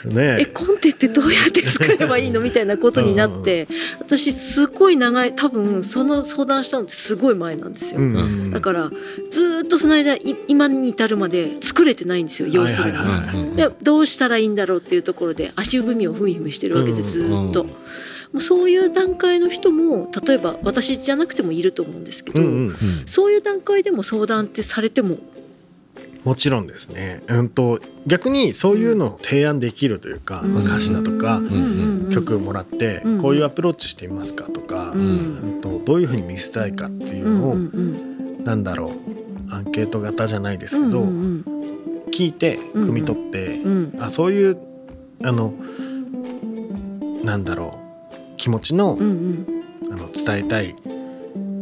ね。えコンテってどうやって作ればいいのみたいなことになって私すごい長い多分その相談したのってすごい前なんですよ、うん。うん。だからずーっとその間い今に至るまで作れてないんですよ要するに。はいはいどうしたらいいんだろうっていうところで足踏みをふみふみしてるわけでずーっと、うんもうそういう段階の人も例えば私じゃなくてもいると思うんですけど、うんうんうん。そういう段階でも相談ってされてももちろんですね、うん、と逆にそういうのを提案できるというか、まあ歌詞だとかうんうんうん。曲もらってうんこういうアプローチしてみますかとか、うんうん。とどういうふうに見せたいかっていううんのを、うんうんなんだろうアンケート型じゃないですうんけど、うん。聞いて汲み取って、うん。あそういうあのなんだろう気持ちの,、うんうん。あの伝えたい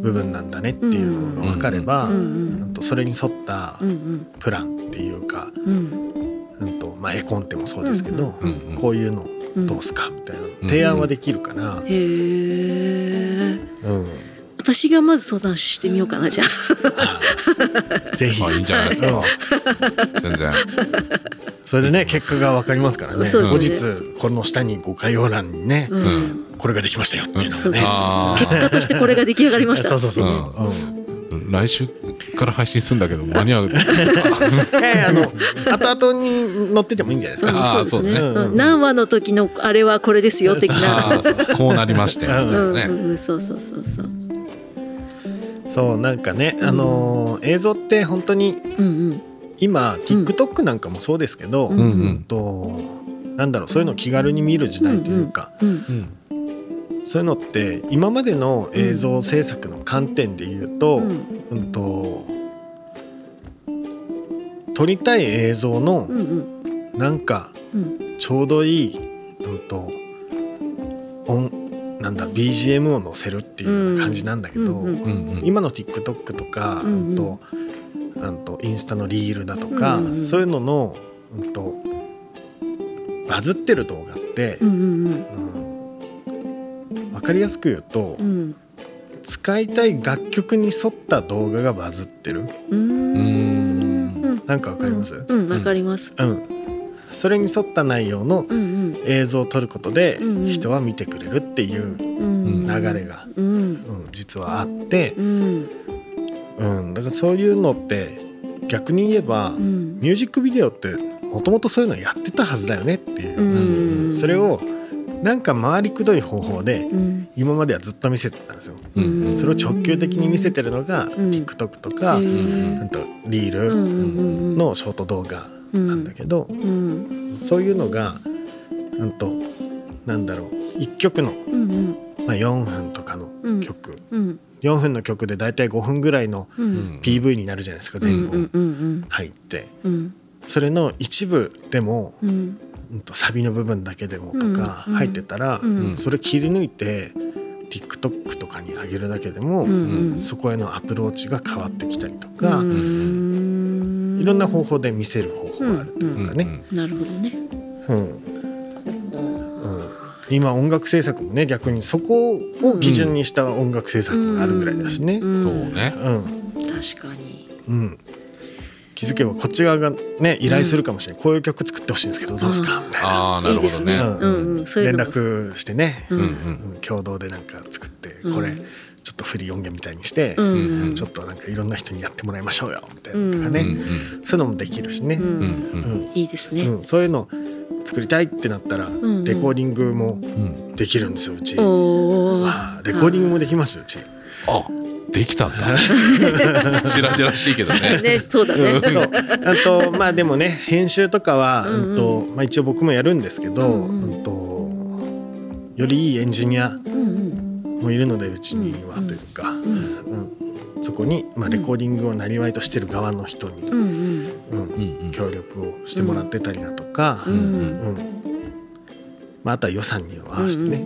部分なんだねっていうのが分かれば、うんとそれに沿ったプランっていうか、うんとまあ、絵コンテもそうですけど、こういうのどうすかみたいな提案はできるから、へえうん私がまず相談してみようかなじゃあぜひいいんじゃないですか全然それでね結果が分かりますからね後日この下にご概要欄にね、うんこれができましたよっていうのがね、あ結果としてこれが出来上がりました。*laughs* そうそうそう、ううん。あ来週から配信するんだけど *laughs* 間に合う。ええあの後々に載っててもいいんじゃないですうん。か。あーそうですね。そうね。うん。何話の時のあれはこれですよ的な。こうなりましてみたいうんなね。うん。そうそうそうそう。そうなんかね、あのー映像って本当にうんうん。今 TikTok なんかもそうですけど、うん。うんとなんだろうそういうのを気軽に見る時代というか、うん。うんそういうのって今までの映像制作の観点で言うと,、ううんんと撮りたい映像のなんかうん。ちょうどいい、うん、と音なんだ BGM を乗せるっていう感じなんだけど、今の TikTok とか、うんとうんとインスタのリールだとか、そういうのの、うん、とバズってる動画ってう、んうん。うん分かりやすく言うと、うん。使いたい楽曲に沿った動画がバズってる。うん。んなんか分かります、うん。わかりますうん、それに沿った内容のうん。映像を撮ることでうんうん人は見てくれるっていううんうん流れが、うんうん、実はあってう、んうん、だからそういうのって逆に言えば、うん。ミュージックビデオってもともとそういうのやってたはずだよねっていう。う、ん。それをなんか回りくどい方法でうん。今まではずっと見せてたんですよ。うん。それを直球的に見せてるのが、ん。TikTok とか、へうー。んとリールのショート動画なんだけど、うん。そういうのがなんとなんだろう1曲の、うんまあ、4分とかのうん。曲、うん。4分の曲でだいたい5分ぐらいのうん。PV になるじゃないですか前後入って。うん。それの一部でも、とサビの部分だけでもとかうん入ってたら、うん。それ切り抜いて TikTok とかに上げるだけでも、うんそこへのアプローチが変わってきたりとか、うん。いろんな方法で見せる方法があるというかね。なるほどね。うん。うん。今音楽制作もね逆にそこを基準にした音楽制作もあるぐらいだしね。ん。そうね。うん。確かに。うん気づけばこっち側がね依頼するかもしれない、こういう曲作ってほしいんですけどどうですか？みたいな。ああなるほどね。いいですね。うん。うんうん。そういう連絡してね、ううんんうん。共同でなんか作ってうん。これちょっとフリー音源みたいにして、うんちょっとなんかいろんな人にやってもらいましょうよみたいうんなとかね、うんうんそういうのもできるしね、ううん。んうん。いいですね。うん。そういうの作りたいってなったら、んうん。レコーディングもうん。できるんですようち。おおあーレコーディングもできますうち。あできたんだ。しらじらしいけどね。ねそうだね。あ *laughs* とまあでもね編集とかは、うんとまあ、一応僕もやるんですけど、ううん。んとよりいいエンジニアもいるのでうちにはうんというか、うんうん。そこに、まあ、レコーディングをなりわいとしてる側の人に、うん協力をしてもらってたりだとか、ううん。んまあ、あとは予算に合わせてね,、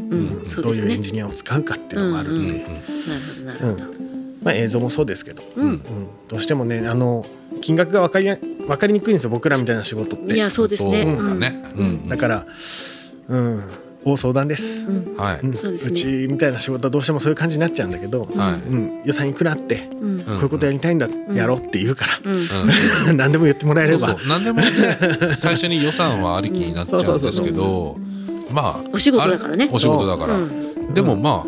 どういうエンジニアを使うかっていうのもあるんで、うんうんなるほどなるほどまあ、映像もそうですけど、うん。うん。どうしてもねあの金額が分かりや分かりにくいんですよ僕らみたいな仕事って。いやそうですね。そうだね。うん。うん。だから、うん、大相談です。うん。はい。うん。そうですね。うちみたいな仕事はどうしてもそういう感じになっちゃうんだけど、はうん、予算いくらあって、うん。こういうことやりたいんだ、やろうって言うから、うん。いうん。*laughs* 何でも言ってもらえれば。そうそう。何でもね最初に予算はありきになっちゃうんですけどまあお仕事だからね。お仕事だから。うん。でもまあ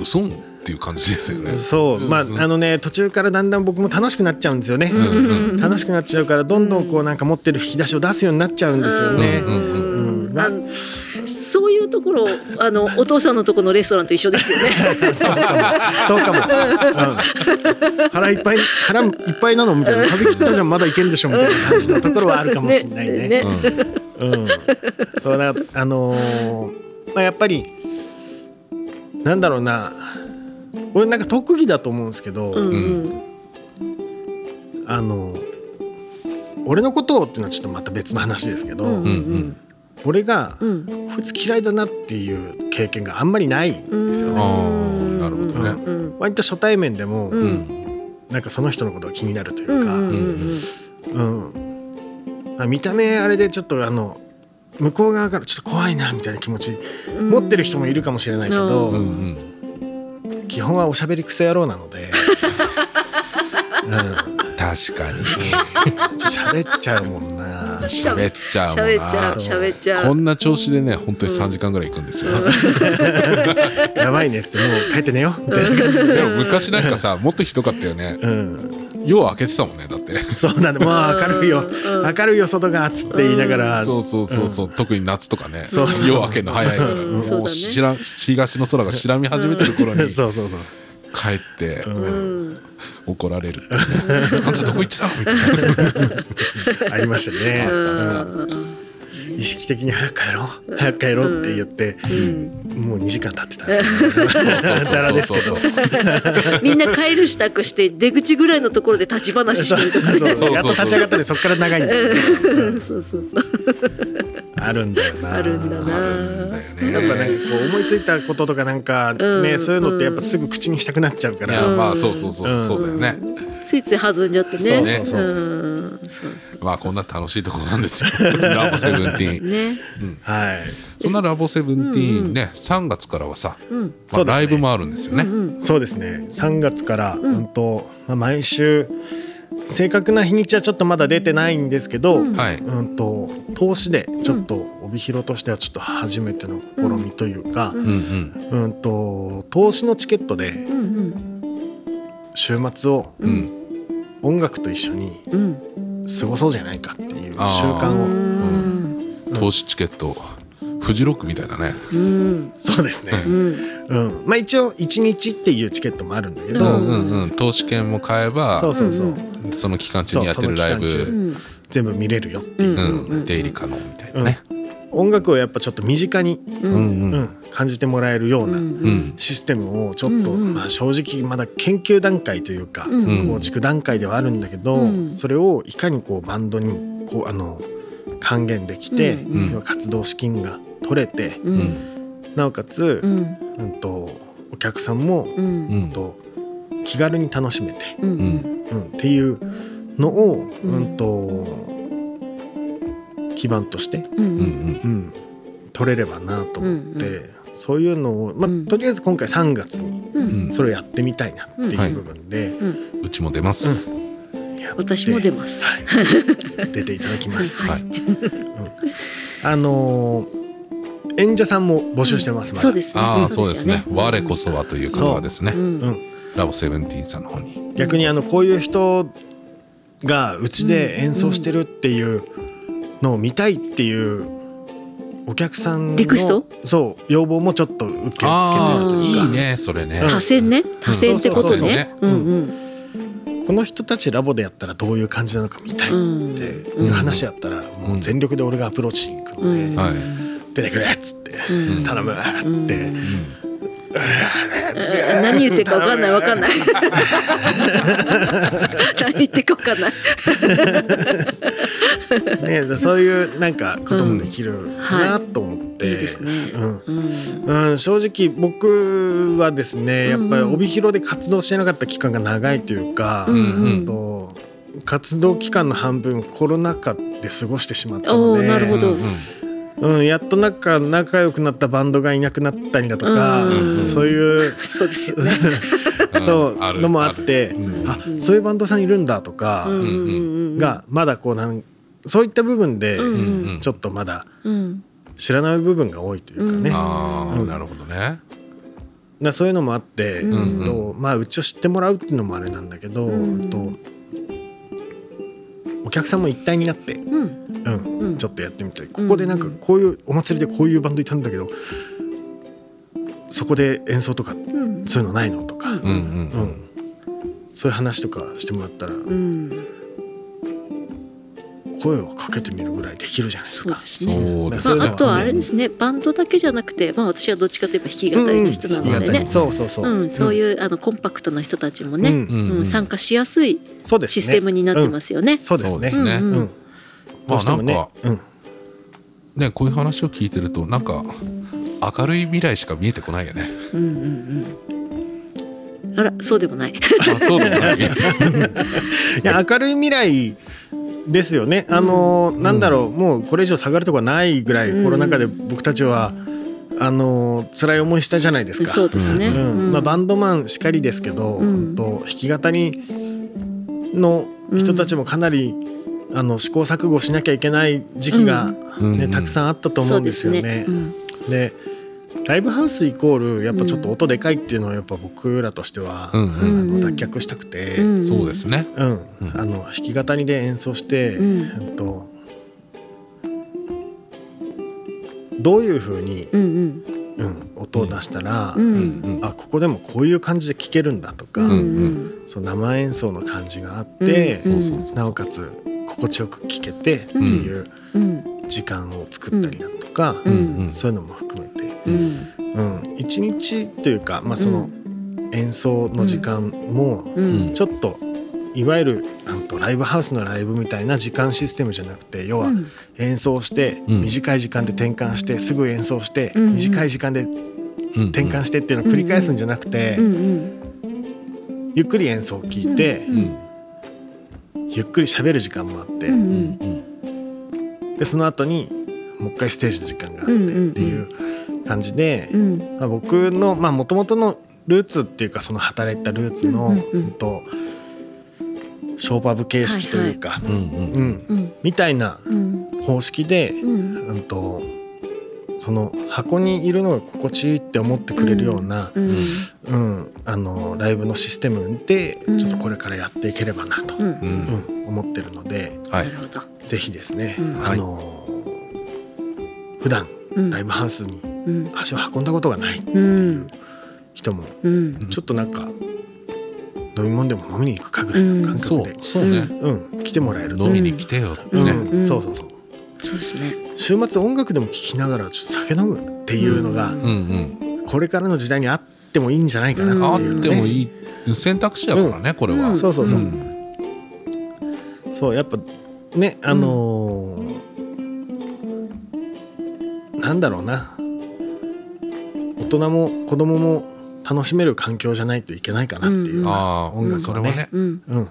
嘘んっていう感じですよね。そう。まあうん。あのね途中からだんだん僕も楽しくなっちゃうんですよね、うん楽しくなっちゃうからどんどんこうなんか持ってる引き出しを出すようになっちゃうんですよね、うんうんうん。あ。のそういうところあのお父さんのとこのレストランと一緒ですよね。*laughs* そうかも。そうかも、うん。腹いっぱい腹いっぱいなのみたいな。食べきったじゃんまだいけんでしょみたいな感じのところはあるかもしれないね。ね。うん、そうだあのーまあやっぱりなんだろうな俺なんか特技だと思うんですけど、うんうん。あの俺のことをっていうのはちょっとまた別の話ですけど、うんうん俺が、うん。こいつ嫌いだなっていう経験があんまりないんですよね。なるほどね。うん割と初対面でも、うん。うんなんかその人のことが気になるというか、うんうんうん。うんまあ見た目あれでちょっとあの向こう側からちょっと怖いなみたいな気持ちうん。持ってる人もいるかもしれないけど、うんううんん基本はおしゃべりクソ野郎なので、うん、確かに。喋っちゃうもんな。喋っちゃうもん喋っちゃうな喋っちゃう。こんな調子でね本当に3時間ぐらい行くんですよ。やばいねもう帰って寝ようみたいな感じで。でも昔なんかさもっとひどかったよね。うん、夜開けてたもんねだって。そうなんだ。もう明るいよ。うん。明るいよ外がっつって言いながら、そうそうそうそう特に夏とかね。そうそう。夜明けるの早いから。もうしら東の空が白み始めてる頃にそうそうそう。帰ってうん。怒られるあんたどこ行ってたの？みたいな。*laughs* ありましたね、うん意識的に早く帰ろう。早く帰ろうって言って、うん。もう2時間経ってた。そうザラですけど。そうそうそう *laughs* みんな帰る支度して出口ぐらいのところで立ち話してるとかね。そうそうそう。やっと立ち上がったりそっから長いんだよね。そうそうそう。あるんだよな。あるんだな。やっぱなんかこう思いついたこととかなんかね、うん。そういうのってやっぱすぐ口にしたくなっちゃうかいやら、まあそうそうそう。そうだよね、ついつい弾んじゃってね。そうそうそう。ん。そうそまあこんな楽しいところなんですよ。*laughs* ラボセブンティーン。うねはい。そんなラボセブンティーンね、3月からはさ、うん。まあ、そうですね。ライブもあるんですよね。そうですね。3月から、うん。とまあ、毎週正確な日にちはちょっとまだ出てないんですけど、うん。はい。と投資でちょっと帯広としてはちょっと初めての試みというか、うんうん。うんと投資のチケットでうんうん週末をうん。音楽と一緒にうん。過ごそうじゃないかっていう習慣を。うん。投資チケット、フジロックみたいだね。うん。そうですね、うん。うん。まあ、一応1日っていうチケットもあるんだけど、うんうんうん。投資券も買えば、そうそうそう、うんその期間中にやってるライブ、全部見れるよっていう、うん、出入り可能みたいなね。音楽をやっぱちょっと身近に、ううん。んうん感じてもらえるような。システムをちょっと、まあ、正直まだ研究段階というか、うん構築段階ではあるんだけど、うん。それをいかにこうバンドにこうあの還元できて、要は活動資金が取れて。なおかつ、ううんんとお客さんも、ううんん。と気軽に楽しめて、うん。っていうのを、ううんんと基盤として、うん。うん。うん、取れればなと思って、うんそういうのを、まあうん。とりあえず今回3月にそれをやってみたいなっていう部分で、うちも出ます。私も出ます。はい。出ていただきます。はい。あのー演者さんも募集してます。そうですね。ああ、そうですね。よ我こそはという方はですね。ラボセブンティーンさんの方に。逆にあのこういう人がうちで演奏してるっていうのを見たいっていうお客さんのリクエスト？そう要望もちょっと受け付けてああ、るというか。いいね、それね。多選ね？多選ってことね？そううんうん。この人たちラボでやったらどういう感じなのか見たいっていう話やったらもう全力で俺がアプローチしに行くので。出てくれっつって、うん。頼むって、何言ってるか分かんない分かんない。何言ってるか分かんない。ね、*laughs* *laughs* そういうなんかこともできるかなと思って、うん。正直僕はですねやっぱり帯広で活動してなかった期間が長いというか、うんうん。と活動期間の半分コロナ禍で過ごしてしまったおのでーなるほど。うんうんうん、やっとなんか仲良くなったバンドがいなくなったりだとか、うんそういうそうですよね。*laughs* そうのもあってあるうんあそういうバンドさんいるんだとかうんうんうん。がまだこうなんそういった部分でうんうんちょっとまだうん。知らない部分が多いというかね、うん。ああ、うんなるほどね。だそういうのもあって、うんうん。とまあ、うちを知ってもらうっていうのもあれなんだけど、うん。とお客さんも一体になって、うん。うんうん。ちょっとやってみたいここでなんかこういうお祭りでこういうバンドいたんだけどそこで演奏とかうん。そういうのないのとか、うんうん。うん。そういう話とかしてもらったらうん声をかけてみるぐらいできるじゃないですか。そうですね。まあ、あとはあれですねバンドだけじゃなくて、まあ、私はどっちかといえば弾き語りの人なのでねそうそうそう、うん、そういう、あのコンパクトな人たちもね、うん参加しやすいそうですねシステムになってますよね。そうですねそうんまあうんね、こういう話を聞いてると、なんか。明るい未来しか見えてこないよね。うんうんうん。あらそうでもない。あ、そうでもない。*laughs* いや明るい未来ですよね。あのーなんだろう、もうこれ以上下がるとこはないぐらい、うんコロナ禍で僕たちはあのー辛い思いしたじゃないですか。そうですね。うんまあ、バンドマンしかりですけど、うんと弾き語りの人たちもかなり、あの試行錯誤しなきゃいけない時期が、ねたくさんあったと思そううんでですよね。すね。ライブハウスイコールやっぱちょっと音でかいっていうのはやっぱ僕らとしては、うんあうん。の脱却したくて。うん。そうですね。うん。うん。あの弾き語りで演奏して、うん。とどういうふうに、うん。音を出したら、うん。うんあここでもこういう感じで聴けるんだとか、その生演奏の感じがあって。なおかつ心地よく聴けてっていううん。時間を作ったりだとか、うん。うんうん。そういうのも含めて、うん。うん、一日というか、まあ、その演奏の時間もうん。ちょっといわゆるなんとライブハウスのライブみたいな時間システムじゃなくて要はうん。演奏してうん。短い時間で転換してすぐ演奏して短い時間でうん。転換してっていうのを繰り返すんじゃなくてゆっくり演奏を聴いてうん。ゆっくり喋る時間もあってでその後にもう一回ステージの時間があってっていう感じでうん。まあ僕のまあ元々のルーツっていうかその働いたルーツのうんうんうん。うんとショーパブ形式というかうんうんうん。うんみたいなうん。方式でうん。うんとその箱にいるのが心地いいって思ってくれるような、うん。うん。あのライブのシステムでうん。ちょっとこれからやっていければなと、うん。ううんん思ってるのではい。ぜひですね、うん。あの普段うん。ライブハウスにうん足を運んだことがない。ってういうん。人も。うん。ちょっとなんか飲み物でも飲みに行くかぐらいの感覚で、そうね。うん。来てもらえると。飲みに来てよってうん。ねうん。そうそうそう。そうですね。週末音楽でも聴きながらちょっと酒飲むっていうのが、うんうん。うんこれからの時代にあってもいいんじゃないかなあっっていう、ね。てもいい。選択肢だからねこれは。うん。そうそうそう、ん。そうやっぱねあのーなんだろうな。大人も子供も楽しめる環境じゃないといけないかなっていう、うん音楽はね。それはね。うん。うん。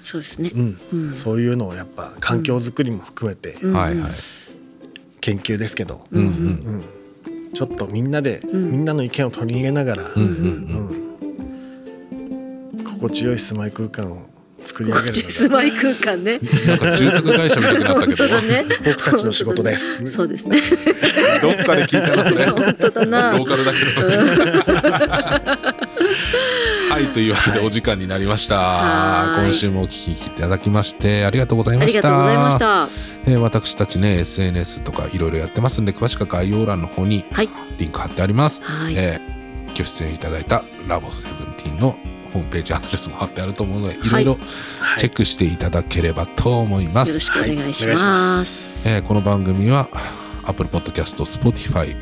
そうですね。うん。うん。そういうのをやっぱ環境づくりも含めて研究ですけど、うんうん。うん。ちょっとみんなで、ん。みんなの意見を取り入れながら、うんうん。うん。心地よい住まい空間を作り上げる住まい空間ね。うんなんか住宅会社みたくなったけど。ね僕たちの仕事です。そうですね。どっかで聞いたなそれロ本当だな。ーカルだけど。はいというわけでお時間になりました。はい。今週もお聞きいただきましてありがとうございました。ありがとうございました。えー私たちね SNS とかいろいろやってますんで詳しくは概要欄の方にはい。リンク貼ってあります、はい。えーご出演いただいたラボセブンティーンのホームページアドレスも貼ってあると思うので、い。ろいろはい。チェックしていただければと思います。よろしくお願いしはいお願い。えーこの番組は Apple Podcast、Spotify、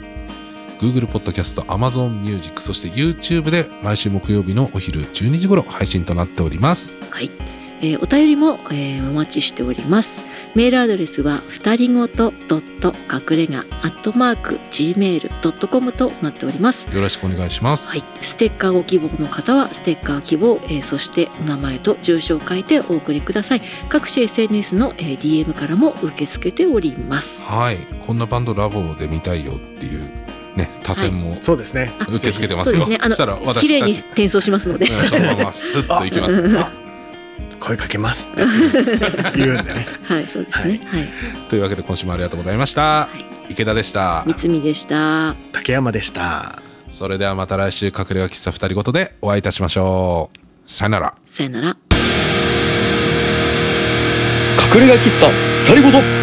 Google Podcast、Amazon Music、そして YouTube で毎週木曜日のお昼12時頃配信となっております。はい、えーお便りも、えーお待ちしております。メールアドレスは二人ごとドット隠れ家アットマーク gmail.com となっております。よろしくお願いします。はい、ステッカーご希望の方はステッカー希望、えーそしてお名前と住所を書いてお送りください。各種 SNS の、えー DM からも受け付けております。はい、こんなバンドラボで見たいよっていうね、多選もそうですね。あ受け付けてますよ。すね。あしたらの綺麗私たち、に転送しますので。うんそのままスッといきます。*laughs* あ声かけますって言うんでね。*laughs* はいそうですねはい、というわけで今週もありがとうございました。池田でした。三つみでした竹山でした。それではまた来週隠れ家喫茶二人ごとでお会いいたしましょう。さよなら。さよなら隠れ家喫茶二人ごと